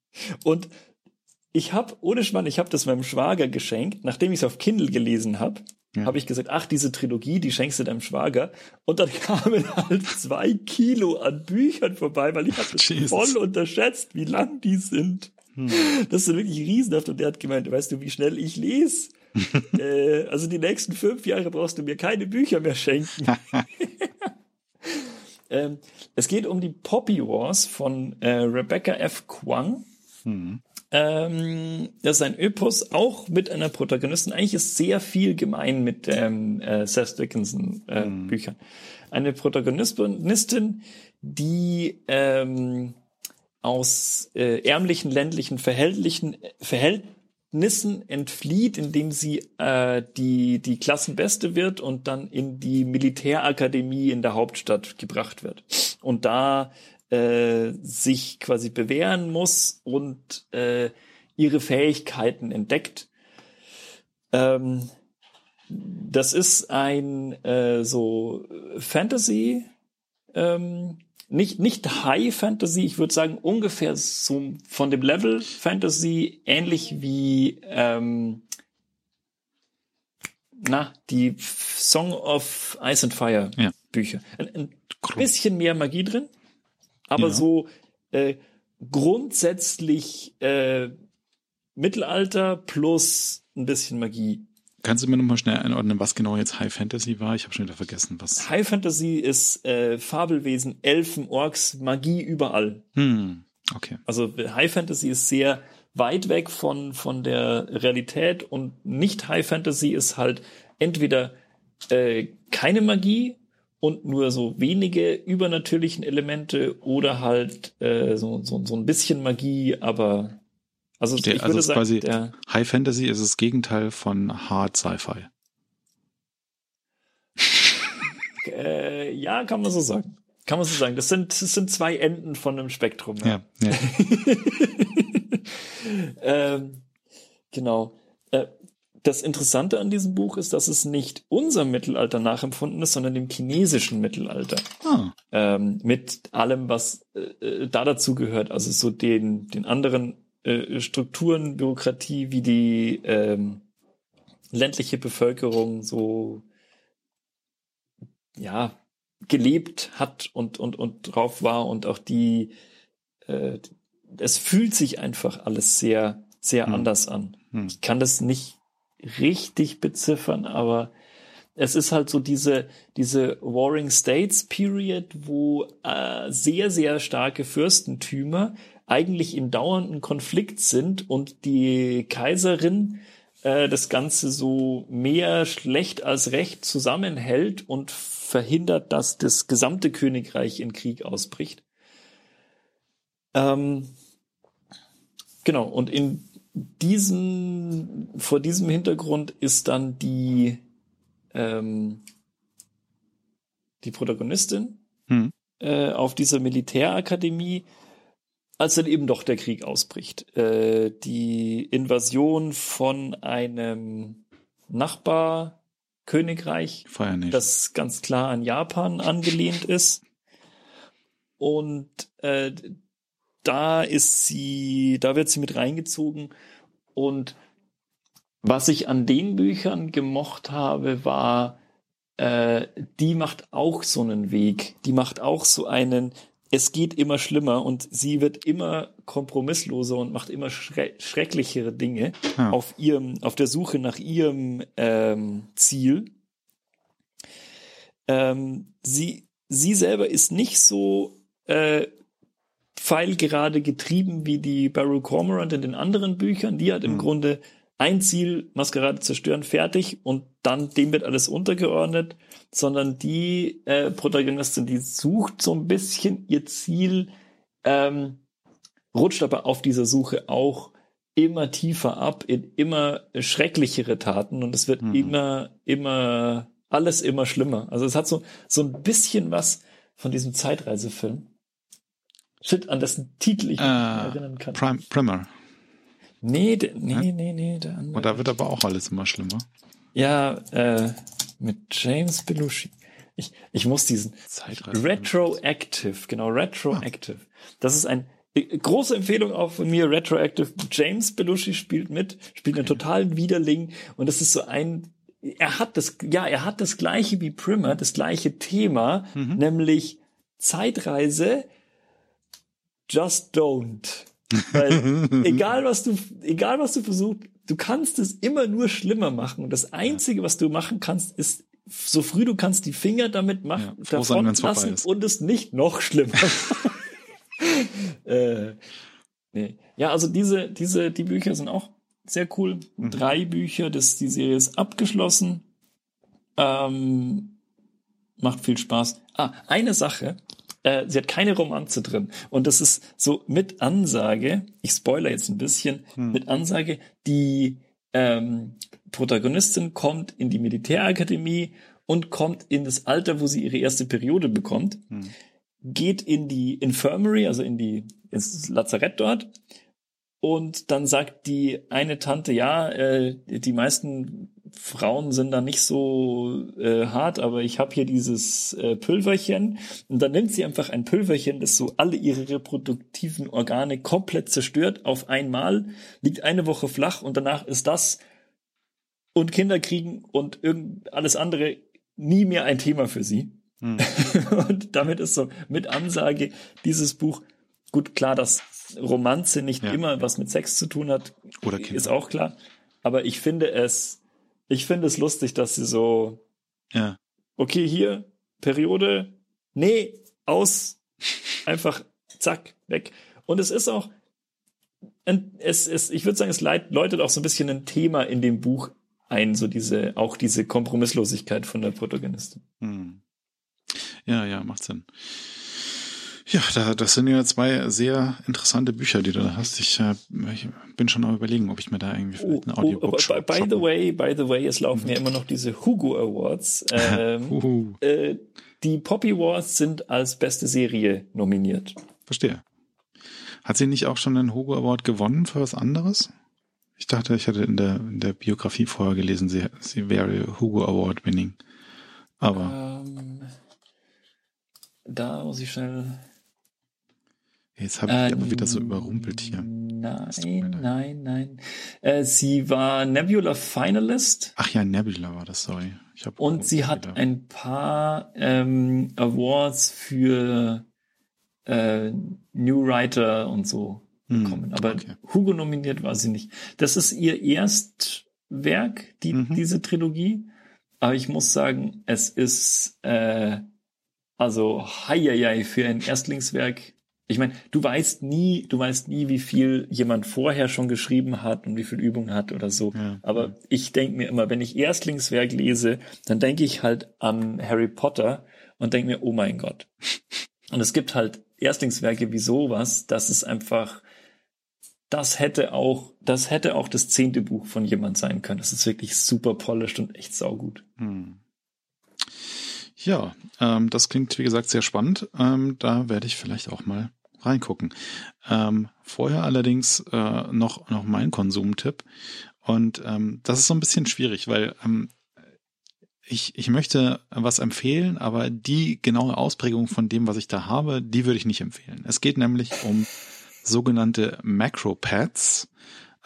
Und ich habe, ohne Schwann, ich habe das meinem Schwager geschenkt, nachdem ich es auf Kindle gelesen habe. Ja. Habe ich gesagt, ach, diese Trilogie, die schenkst du deinem Schwager. Und dann kamen halt zwei Kilo an Büchern vorbei, weil ich habe voll unterschätzt, wie lang die sind. Hm. Das sind wirklich riesenhaft. Und der hat gemeint, weißt du, wie schnell ich lese? äh, also die nächsten fünf Jahre brauchst du mir keine Bücher mehr schenken. ähm, es geht um die Poppy Wars von äh, Rebecca F. Kwang. Hm. Ähm, das ist ein Öpos, auch mit einer Protagonistin. Eigentlich ist sehr viel gemein mit ähm, äh, Seth Dickinson äh, hm. Büchern. Eine Protagonistin, die ähm, aus äh, ärmlichen ländlichen Verhältnissen, Verhältnissen entflieht, indem sie äh, die, die Klassenbeste wird und dann in die Militärakademie in der Hauptstadt gebracht wird. Und da äh, sich quasi bewähren muss und äh, ihre Fähigkeiten entdeckt. Ähm, das ist ein äh, so Fantasy ähm, nicht, nicht High Fantasy, ich würde sagen ungefähr so von dem Level Fantasy ähnlich wie ähm, na, die Song of Ice and Fire ja. Bücher. Ein, ein bisschen mehr Magie drin, aber ja. so äh, grundsätzlich äh, Mittelalter plus ein bisschen Magie. Kannst du mir nochmal schnell einordnen, was genau jetzt High Fantasy war? Ich habe schon wieder vergessen, was. High Fantasy ist äh, Fabelwesen, Elfen, Orks, Magie überall. Hm, okay. Also High Fantasy ist sehr weit weg von, von der Realität und nicht High Fantasy ist halt entweder äh, keine Magie und nur so wenige übernatürlichen Elemente oder halt äh, so, so, so ein bisschen Magie, aber also der, ich also würde sagen, quasi der, High Fantasy ist das Gegenteil von Hard Sci-Fi. äh, ja, kann man so sagen. Kann man so sagen. Das sind, das sind zwei Enden von einem Spektrum. Ja, ja. ja. ähm, genau. Äh, das Interessante an diesem Buch ist, dass es nicht unserem Mittelalter nachempfunden ist, sondern dem chinesischen Mittelalter. Ah. Ähm, mit allem, was äh, äh da dazu gehört. Also so den, den anderen äh, Strukturen, Bürokratie, wie die ähm, ländliche Bevölkerung so ja gelebt hat und und und drauf war und auch die äh, es fühlt sich einfach alles sehr sehr hm. anders an. Hm. Ich kann das nicht richtig beziffern, aber es ist halt so diese, diese Warring States Period, wo äh, sehr, sehr starke Fürstentümer eigentlich in dauernden Konflikt sind und die Kaiserin äh, das Ganze so mehr schlecht als recht zusammenhält und verhindert, dass das gesamte Königreich in Krieg ausbricht. Ähm, genau, und in diesem, vor diesem Hintergrund ist dann die, ähm, die Protagonistin hm. äh, auf dieser Militärakademie als dann eben doch der Krieg ausbricht. Äh, die Invasion von einem Nachbarkönigreich, das ganz klar an Japan angelehnt ist. Und äh, da ist sie, da wird sie mit reingezogen. Und was ich an den Büchern gemocht habe, war, äh, die macht auch so einen Weg. Die macht auch so einen, es geht immer schlimmer und sie wird immer kompromissloser und macht immer schre schrecklichere Dinge ja. auf ihrem, auf der Suche nach ihrem ähm, Ziel. Ähm, sie, sie selber ist nicht so äh, pfeilgerade getrieben wie die Barrow Cormorant in den anderen Büchern. Die hat im mhm. Grunde ein Ziel, Maskerade zerstören, fertig und dann dem wird alles untergeordnet, sondern die äh, Protagonistin, die sucht so ein bisschen ihr Ziel, ähm, rutscht aber auf dieser Suche auch immer tiefer ab in immer schrecklichere Taten und es wird mhm. immer, immer alles immer schlimmer. Also es hat so, so ein bisschen was von diesem Zeitreisefilm. Shit, an dessen Titel ich mich äh, erinnern kann. Prim Primer. Nee, de, nee, nee, nee, der andere. Und da wird aber auch alles immer schlimmer. Ja, äh, mit James Belushi. Ich, ich muss diesen Retroactive, genau, Retroactive. Ah. Das ist ein äh, große Empfehlung auch von mir, Retroactive. James Belushi spielt mit, spielt okay. einen totalen Widerling und das ist so ein er hat das, ja, er hat das gleiche wie Primer, das gleiche Thema, mhm. nämlich Zeitreise, just don't. Weil egal was du, egal was du versuchst, du kannst es immer nur schlimmer machen. Und das Einzige, was du machen kannst, ist, so früh du kannst die Finger damit machen, ja, davon lassen und es nicht noch schlimmer. äh, nee. Ja, also diese, diese, die Bücher sind auch sehr cool. Mhm. Drei Bücher, das, die Serie ist abgeschlossen. Ähm, macht viel Spaß. Ah, eine Sache. Äh, sie hat keine Romanze drin. Und das ist so mit Ansage, ich spoiler jetzt ein bisschen, mhm. mit Ansage, die ähm, Protagonistin kommt in die Militärakademie und kommt in das Alter, wo sie ihre erste Periode bekommt, mhm. geht in die Infirmary, also in die ins Lazarett dort und dann sagt die eine Tante, ja, äh, die meisten Frauen sind da nicht so äh, hart, aber ich habe hier dieses äh, Pülverchen. Und dann nimmt sie einfach ein Pülverchen, das so alle ihre reproduktiven Organe komplett zerstört auf einmal, liegt eine Woche flach und danach ist das und Kinder kriegen und irgend alles andere nie mehr ein Thema für sie. Hm. und damit ist so mit Ansage dieses Buch gut klar, dass Romanze nicht ja. immer was mit Sex zu tun hat, Oder Kinder. ist auch klar. Aber ich finde es, ich finde es lustig, dass sie so, ja. okay, hier, Periode, nee, aus, einfach, zack, weg. Und es ist auch, es, es, ich würde sagen, es läutet auch so ein bisschen ein Thema in dem Buch ein, so diese, auch diese Kompromisslosigkeit von der Protagonistin. Hm. Ja, ja, macht Sinn. Ja, da, das sind ja zwei sehr interessante Bücher, die du da hast. Ich, äh, ich bin schon am überlegen, ob ich mir da irgendwie vielleicht ein Audiobook oh, by, by the way, by the way, es laufen ja immer noch diese Hugo Awards. Ähm, äh, die Poppy Awards sind als beste Serie nominiert. Verstehe. Hat sie nicht auch schon einen Hugo Award gewonnen für was anderes? Ich dachte, ich hatte in der, in der Biografie vorher gelesen, sie, sie wäre Hugo Award winning. Aber. Ähm, da muss ich schnell Jetzt habe ich äh, aber wieder so überrumpelt hier. Nein, nein, nein. Äh, sie war Nebula Finalist. Ach ja, Nebula war das, sorry. Ich hab und sie hat wieder. ein paar ähm, Awards für äh, New Writer und so hm, bekommen. Aber okay. Hugo nominiert war sie nicht. Das ist ihr Erstwerk, die, mhm. diese Trilogie. Aber ich muss sagen, es ist äh, also heieiei für ein Erstlingswerk ich meine, du weißt nie, du weißt nie, wie viel jemand vorher schon geschrieben hat und wie viel Übung hat oder so. Ja, Aber ja. ich denke mir immer, wenn ich Erstlingswerk lese, dann denke ich halt an Harry Potter und denke mir, oh mein Gott. Und es gibt halt Erstlingswerke wie sowas, das ist einfach, das hätte auch, das hätte auch das zehnte Buch von jemand sein können. Das ist wirklich super polished und echt saugut. Hm. Ja, ähm, das klingt, wie gesagt, sehr spannend. Ähm, da werde ich vielleicht auch mal reingucken. Ähm, vorher allerdings äh, noch, noch mein Konsumtipp. Und ähm, das ist so ein bisschen schwierig, weil ähm, ich, ich möchte was empfehlen, aber die genaue Ausprägung von dem, was ich da habe, die würde ich nicht empfehlen. Es geht nämlich um sogenannte Macro-Pads,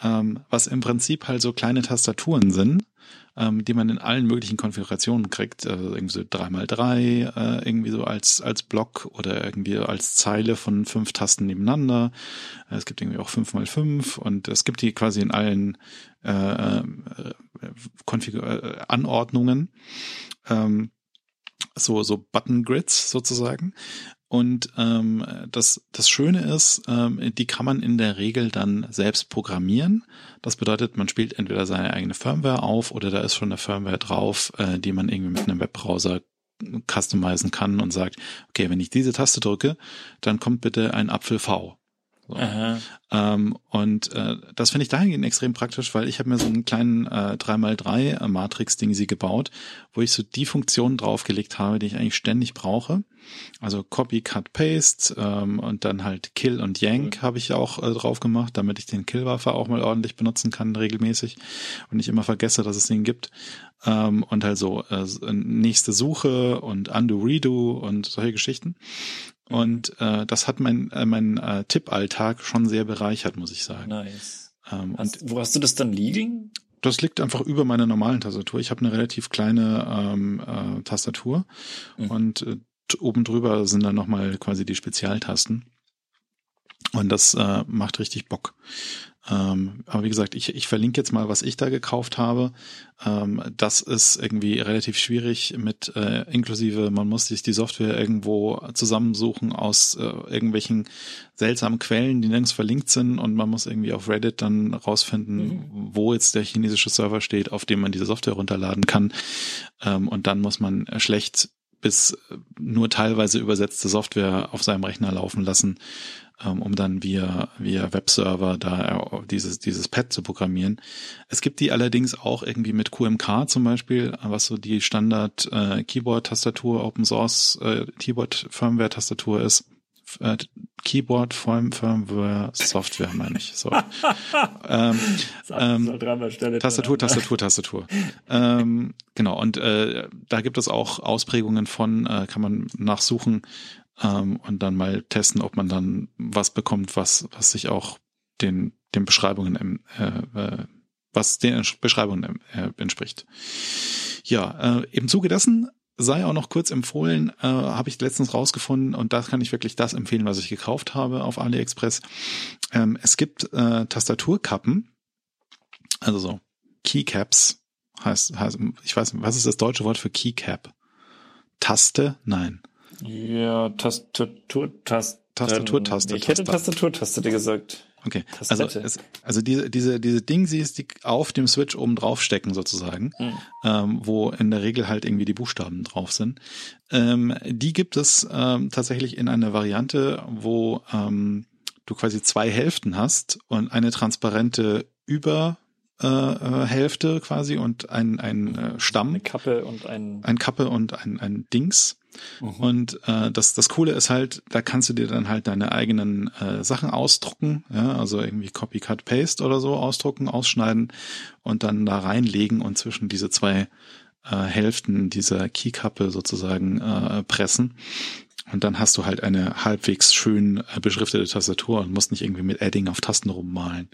ähm, was im Prinzip halt so kleine Tastaturen sind, ähm, die man in allen möglichen Konfigurationen kriegt, also irgendwie so 3x3, äh, irgendwie so als, als Block oder irgendwie als Zeile von fünf Tasten nebeneinander. Äh, es gibt irgendwie auch 5x5 und es gibt die quasi in allen äh, äh, Konfigur äh, Anordnungen. Ähm, so, so Button Grids sozusagen. Und ähm, das, das Schöne ist, ähm, die kann man in der Regel dann selbst programmieren. Das bedeutet, man spielt entweder seine eigene Firmware auf oder da ist schon eine Firmware drauf, äh, die man irgendwie mit einem Webbrowser customizen kann und sagt, okay, wenn ich diese Taste drücke, dann kommt bitte ein Apfel V. So. Ähm, und äh, das finde ich dahingehend extrem praktisch, weil ich habe mir so einen kleinen äh, 3x3 Matrix-Ding sie gebaut, wo ich so die Funktionen draufgelegt habe, die ich eigentlich ständig brauche. Also Copy, Cut, Paste ähm, und dann halt Kill und Yank mhm. habe ich auch äh, drauf gemacht, damit ich den Killwaffe auch mal ordentlich benutzen kann, regelmäßig und nicht immer vergesse, dass es den gibt. Ähm, und halt so äh, nächste Suche und Undo, Redo und solche Geschichten. Und äh, das hat mein, äh, mein äh, Tippalltag schon sehr bereichert, muss ich sagen. Nice. Ähm, hast, wo hast du das dann liegen? Das liegt einfach über meiner normalen Tastatur. Ich habe eine relativ kleine ähm, äh, Tastatur mhm. und äh, oben drüber sind dann nochmal quasi die Spezialtasten. Und das äh, macht richtig Bock. Ähm, aber wie gesagt, ich, ich verlinke jetzt mal, was ich da gekauft habe. Ähm, das ist irgendwie relativ schwierig mit äh, inklusive, man muss sich die Software irgendwo zusammensuchen aus äh, irgendwelchen seltsamen Quellen, die nirgends verlinkt sind und man muss irgendwie auf Reddit dann rausfinden, mhm. wo jetzt der chinesische Server steht, auf dem man diese Software runterladen kann. Ähm, und dann muss man schlecht bis nur teilweise übersetzte Software auf seinem Rechner laufen lassen um dann via, via Webserver da dieses, dieses Pad zu programmieren. Es gibt die allerdings auch irgendwie mit QMK zum Beispiel, was so die Standard äh, Keyboard-Tastatur, Open Source äh, Keyboard-Firmware-Tastatur ist. Äh, Keyboard Firmware Software meine ich. So. ähm, ähm, Tastatur, Tastatur, Tastatur. ähm, genau. Und äh, da gibt es auch Ausprägungen von, äh, kann man nachsuchen, ähm, und dann mal testen, ob man dann was bekommt, was, was sich auch den, den Beschreibungen, äh, äh, was den Beschreibungen äh, entspricht. Ja, äh, im Zuge dessen sei auch noch kurz empfohlen, äh, habe ich letztens rausgefunden und da kann ich wirklich das empfehlen, was ich gekauft habe auf AliExpress. Ähm, es gibt äh, Tastaturkappen, also so Keycaps heißt, heißt, ich weiß, was ist das deutsche Wort für Keycap? Taste? Nein. Ja, Tastatur, Tast Tastaturtaste. Ich hätte Tastaturtaste gesagt. Okay, also, es, also diese, diese, diese Dingsies, die auf dem Switch oben drauf stecken sozusagen, mhm. ähm, wo in der Regel halt irgendwie die Buchstaben drauf sind, ähm, die gibt es ähm, tatsächlich in einer Variante, wo ähm, du quasi zwei Hälften hast und eine transparente Über äh, äh, Hälfte quasi und ein, ein äh, Stamm. Eine Kappe und ein... Ein Kappe und ein, ein Dings. Mhm. Und äh, das, das Coole ist halt, da kannst du dir dann halt deine eigenen äh, Sachen ausdrucken, ja, also irgendwie Copy, Cut, Paste oder so ausdrucken, ausschneiden und dann da reinlegen und zwischen diese zwei äh, Hälften dieser Keykappe sozusagen äh, pressen. Und dann hast du halt eine halbwegs schön äh, beschriftete Tastatur und musst nicht irgendwie mit Adding auf Tasten rummalen.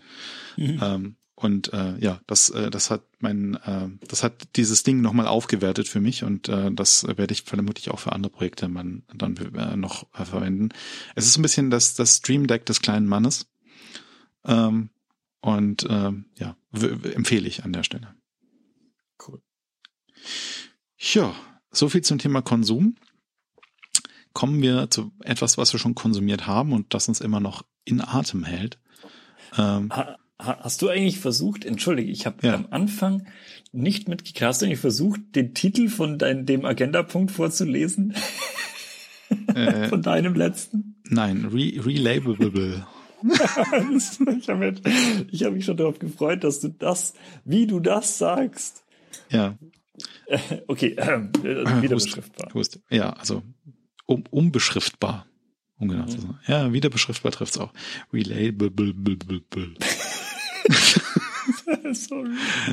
Mhm. Ähm, und äh, ja, das, äh, das hat mein, äh, das hat dieses Ding nochmal aufgewertet für mich und äh, das werde ich vermutlich auch für andere Projekte man, dann äh, noch äh, verwenden. Es ist ein bisschen das, das Stream Deck des kleinen Mannes. Ähm, und äh, ja, empfehle ich an der Stelle. Cool. Ja, so viel zum Thema Konsum. Kommen wir zu etwas, was wir schon konsumiert haben und das uns immer noch in Atem hält. Ähm, Hast du eigentlich versucht, entschuldige, ich habe ja. am Anfang nicht mitgekriegt, hast du eigentlich versucht, den Titel von dein, dem Agenda-Punkt vorzulesen? Äh, von deinem letzten? Nein, re relabelable. ich habe hab mich schon darauf gefreut, dass du das, wie du das sagst. Ja. Okay, äh, wieder beschriftbar. Hust. Ja, also um, unbeschriftbar. Um genau zu sein. Ja, wieder beschriftbar trifft's auch. Relabelable. Sorry.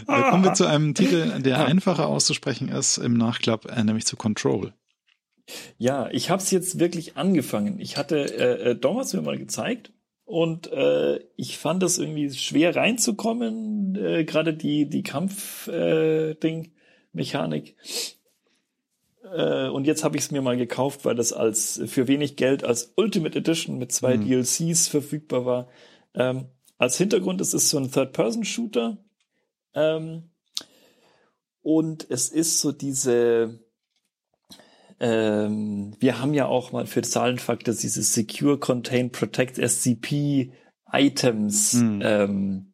Ah. Kommen wir zu einem Titel, der einfacher auszusprechen ist im Nachklapp, äh, nämlich zu Control. Ja, ich habe es jetzt wirklich angefangen. Ich hatte äh, äh Thomas mir mal gezeigt und äh, ich fand es irgendwie schwer reinzukommen, äh, gerade die die Kampf-Ding äh, Mechanik. Äh, und jetzt habe ich es mir mal gekauft, weil das als für wenig Geld als Ultimate Edition mit zwei mhm. DLCs verfügbar war. Ähm, als Hintergrund ist es so ein Third-Person-Shooter. Ähm, und es ist so diese, ähm, wir haben ja auch mal für Zahlenfaktor diese Secure Contain Protect SCP Items hm. ähm,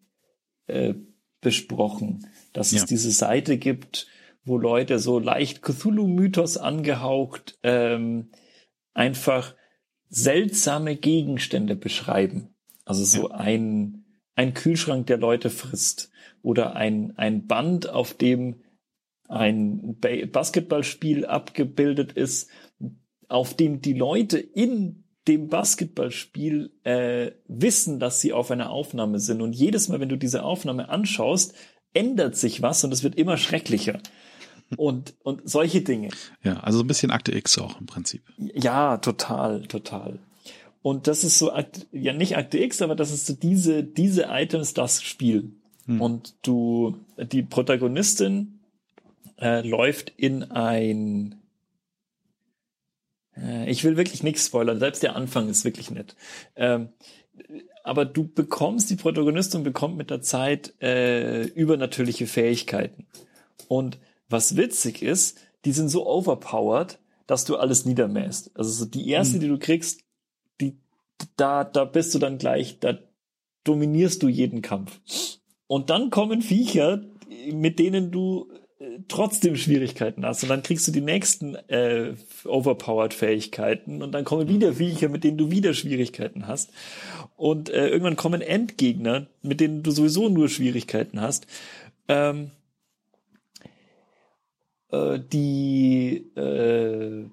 äh, besprochen, dass ja. es diese Seite gibt, wo Leute so leicht Cthulhu-Mythos angehaucht ähm, einfach seltsame Gegenstände beschreiben. Also so ja. ein, ein Kühlschrank, der Leute frisst. Oder ein, ein Band, auf dem ein Basketballspiel abgebildet ist, auf dem die Leute in dem Basketballspiel äh, wissen, dass sie auf einer Aufnahme sind. Und jedes Mal, wenn du diese Aufnahme anschaust, ändert sich was und es wird immer schrecklicher. Und, und solche Dinge. Ja, also ein bisschen Akte X auch im Prinzip. Ja, total, total. Und das ist so, ja nicht Akte X, aber das ist so diese, diese Items, das Spiel. Hm. Und du, die Protagonistin äh, läuft in ein äh, ich will wirklich nichts spoilern, selbst der Anfang ist wirklich nett. Ähm, aber du bekommst, die Protagonistin bekommt mit der Zeit äh, übernatürliche Fähigkeiten. Und was witzig ist, die sind so overpowered, dass du alles niedermäßt. Also so die erste, hm. die du kriegst, da, da bist du dann gleich, da dominierst du jeden Kampf. Und dann kommen Viecher, mit denen du trotzdem Schwierigkeiten hast und dann kriegst du die nächsten äh, overpowered Fähigkeiten und dann kommen wieder Viecher, mit denen du wieder Schwierigkeiten hast und äh, irgendwann kommen Endgegner, mit denen du sowieso nur Schwierigkeiten hast. Ähm, äh, die äh,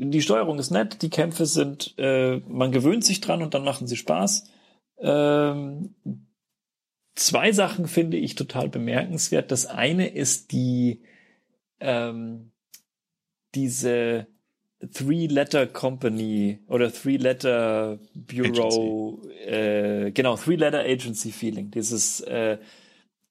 die Steuerung ist nett, die Kämpfe sind, äh, man gewöhnt sich dran und dann machen sie Spaß. Ähm, zwei Sachen finde ich total bemerkenswert. Das eine ist die ähm, diese Three-Letter Company oder Three-Letter Bureau, äh, genau, Three-Letter Agency Feeling. Dieses äh,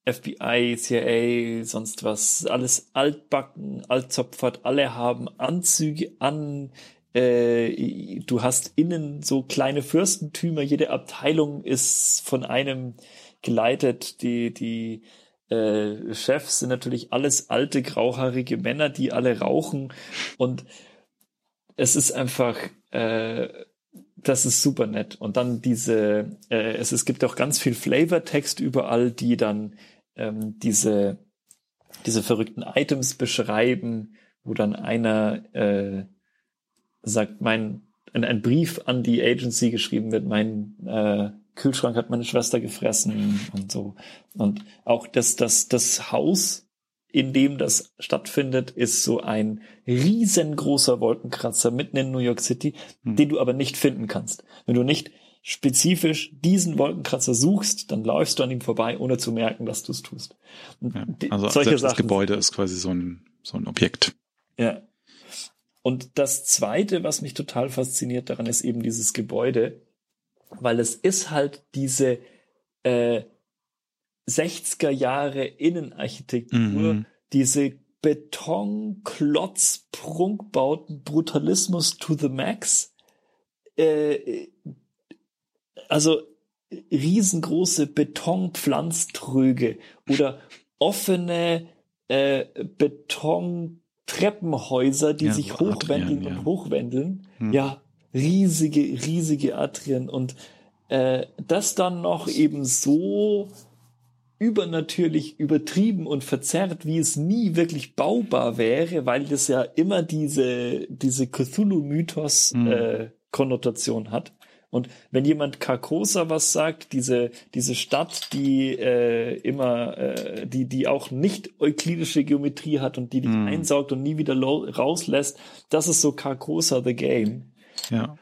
FBI, CIA, sonst was, alles altbacken, altzopfert, alle haben Anzüge an, äh, du hast innen so kleine Fürstentümer, jede Abteilung ist von einem geleitet. Die, die äh, Chefs sind natürlich alles alte, grauhaarige Männer, die alle rauchen. Und es ist einfach, äh, das ist super nett. Und dann diese, äh, es, es gibt auch ganz viel Flavortext überall, die dann ähm, diese, diese verrückten Items beschreiben, wo dann einer äh, sagt, mein, ein, ein Brief an die Agency geschrieben wird, mein äh, Kühlschrank hat meine Schwester gefressen und so. Und auch das, das, das Haus, in dem das stattfindet, ist so ein riesengroßer Wolkenkratzer mitten in New York City, hm. den du aber nicht finden kannst. Wenn du nicht spezifisch diesen Wolkenkratzer suchst, dann läufst du an ihm vorbei, ohne zu merken, dass du es tust. Ja, also solche Sachen, das Gebäude ist quasi so ein, so ein Objekt. Ja. Und das zweite, was mich total fasziniert daran, ist eben dieses Gebäude, weil es ist halt diese äh, 60er Jahre Innenarchitektur, mhm. diese Betonklotz-Prunkbauten, Brutalismus to the max. Äh, also riesengroße Betonpflanztröge oder offene äh, Betontreppenhäuser, die ja, sich hochwendeln ja. und hochwendeln. Hm. Ja, riesige, riesige Atrien und äh, das dann noch eben so übernatürlich übertrieben und verzerrt, wie es nie wirklich baubar wäre, weil das ja immer diese, diese Cthulhu-Mythos mhm. äh, Konnotation hat. Und wenn jemand Carcosa was sagt, diese, diese Stadt, die äh, immer, äh, die, die auch nicht euklidische Geometrie hat und die dich mm. einsaugt und nie wieder rauslässt, das ist so Carcosa the Game. Ja.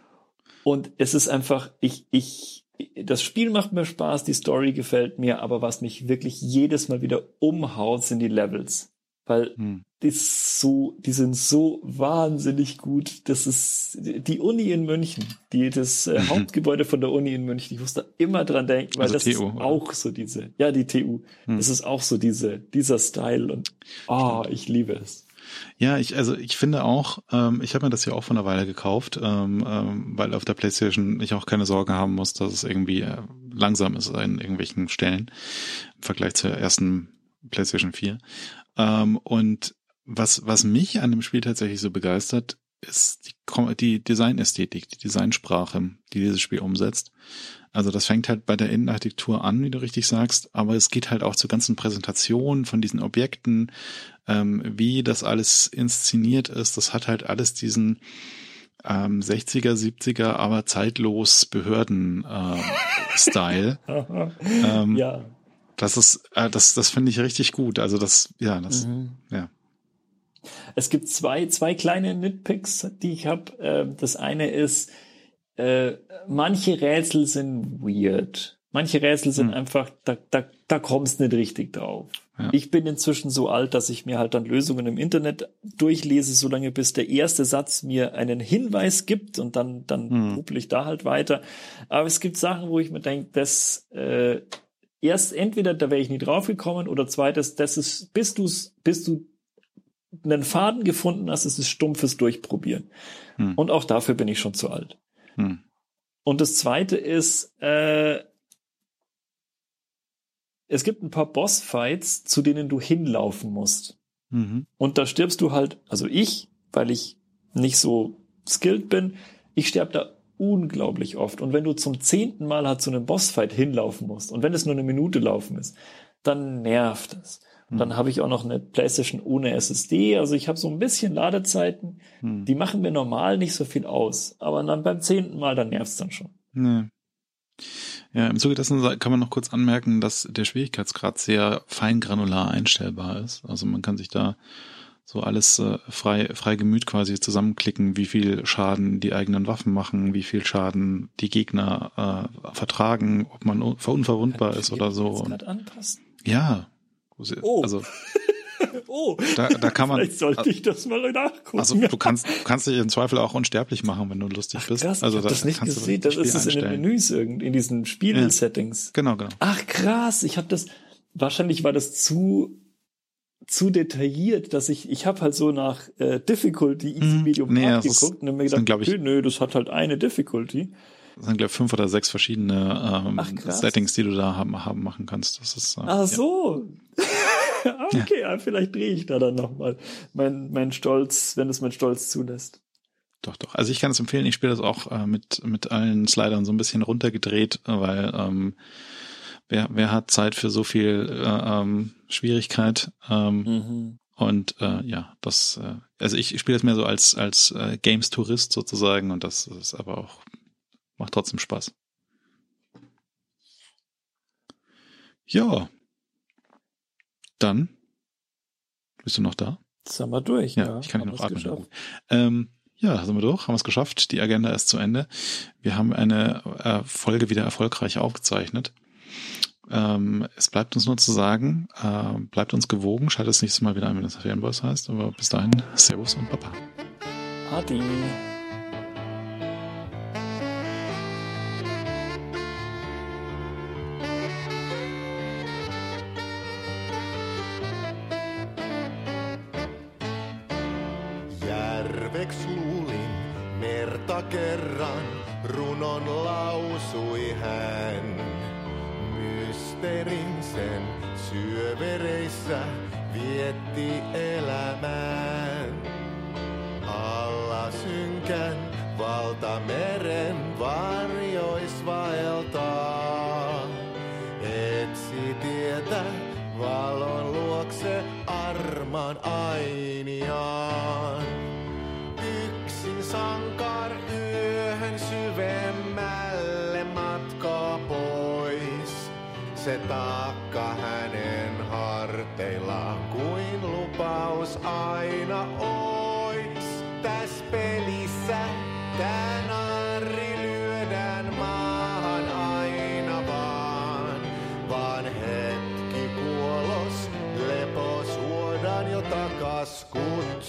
Und es ist einfach, ich, ich, das Spiel macht mir Spaß, die Story gefällt mir, aber was mich wirklich jedes Mal wieder umhaut, sind die Levels. Weil hm. die, so, die sind so wahnsinnig gut. Das ist die Uni in München, die, das äh, mhm. Hauptgebäude von der Uni in München. Ich muss da immer dran denken, weil also das TU, ist oder? auch so diese, ja, die TU. Hm. Das ist auch so diese, dieser Style und, oh, ich liebe es. Ja, ich, also ich finde auch, ähm, ich habe mir das ja auch vor einer Weile gekauft, ähm, ähm, weil auf der PlayStation ich auch keine Sorgen haben muss, dass es irgendwie äh, langsam ist an irgendwelchen Stellen im Vergleich zur ersten PlayStation 4. Ähm, und was, was mich an dem Spiel tatsächlich so begeistert, ist die, die Designästhetik, die Designsprache, die dieses Spiel umsetzt. Also das fängt halt bei der Innenarchitektur an, wie du richtig sagst, aber es geht halt auch zur ganzen Präsentation von diesen Objekten, ähm, wie das alles inszeniert ist. Das hat halt alles diesen ähm, 60er, 70er, aber zeitlos Behörden-Style. Äh, ähm, ja. Das ist, äh, das, das finde ich richtig gut. Also das, ja, das, mhm. ja. Es gibt zwei, zwei kleine Nitpicks, die ich habe. Äh, das eine ist, äh, manche Rätsel sind weird. Manche Rätsel sind hm. einfach, da, da, da kommst nicht richtig drauf. Ja. Ich bin inzwischen so alt, dass ich mir halt dann Lösungen im Internet durchlese, solange bis der erste Satz mir einen Hinweis gibt und dann, dann hm. ich da halt weiter. Aber es gibt Sachen, wo ich mir denke, das äh, erst entweder da wäre ich nie drauf gekommen oder zweites, das ist, bis du bis du einen Faden gefunden hast, ist es stumpfes Durchprobieren. Hm. Und auch dafür bin ich schon zu alt. Hm. Und das zweite ist, äh, es gibt ein paar Bossfights, zu denen du hinlaufen musst. Mhm. Und da stirbst du halt, also ich, weil ich nicht so skilled bin, ich sterbe da unglaublich oft. Und wenn du zum zehnten Mal halt zu einem Bossfight hinlaufen musst und wenn es nur eine Minute laufen ist, dann nervt es. Und mhm. dann habe ich auch noch eine PlayStation ohne SSD. Also ich habe so ein bisschen Ladezeiten. Mhm. Die machen mir normal nicht so viel aus. Aber dann beim zehnten Mal, dann nervt es dann schon. Nee. Ja, im Zuge dessen kann man noch kurz anmerken, dass der Schwierigkeitsgrad sehr feingranular einstellbar ist. Also man kann sich da so alles äh, frei, frei Gemüt quasi zusammenklicken, wie viel Schaden die eigenen Waffen machen, wie viel Schaden die Gegner äh, vertragen, ob man unverwundbar ist oder so. Anpassen? Ja. Oh. Also oh, da, da kann man. Vielleicht sollte ich das mal nachgucken. Also du kannst, du kannst dich im Zweifel auch unsterblich machen, wenn du lustig Ach, bist. Krass, also ich hab das nicht gesehen. Das ist es in den Menüs irgendwie, in diesen Spielsettings. Ja, genau, genau. Ach krass, ich habe das. Wahrscheinlich war das zu zu detailliert, dass ich ich habe halt so nach äh, Difficulty Easy. Medium nee, Hard geguckt und dann mir gedacht, sind, ich, nö, das hat halt eine Difficulty. Das sind glaube ich fünf oder sechs verschiedene ähm, Ach, Settings, die du da haben, haben machen kannst. Das ist äh, Ach so. Ja. okay, ja. vielleicht drehe ich da dann nochmal mein, mein Stolz, wenn es mein Stolz zulässt. Doch, doch. Also ich kann es empfehlen, ich spiele das auch äh, mit, mit allen Slidern so ein bisschen runtergedreht, weil ähm, wer, wer hat Zeit für so viel äh, ähm, Schwierigkeit? Ähm, mhm. Und äh, ja, das, äh, also ich, ich spiele das mehr so als, als äh, Games-Tourist sozusagen und das ist aber auch, macht trotzdem Spaß. Ja, dann bist du noch da? sind wir durch. Ja, ja ich kann dich noch atmen. Ähm, ja, sind wir durch, haben es geschafft. Die Agenda ist zu Ende. Wir haben eine äh, Folge wieder erfolgreich aufgezeichnet. Ähm, es bleibt uns nur zu sagen, äh, bleibt uns gewogen, schaltet das nächste Mal wieder ein, wenn das Ferienboss heißt. Aber bis dahin, Servus und Papa. Adi.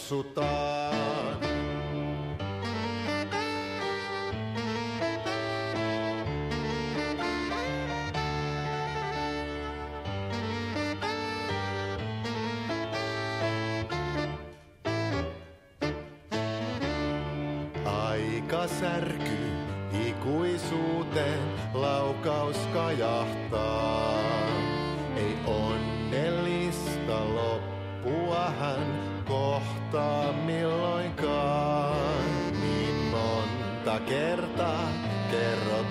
Kutsutaan. särky ikuisuuteen laukaus kajahtaa. Ei onnellista loppua kertaa. Kerrot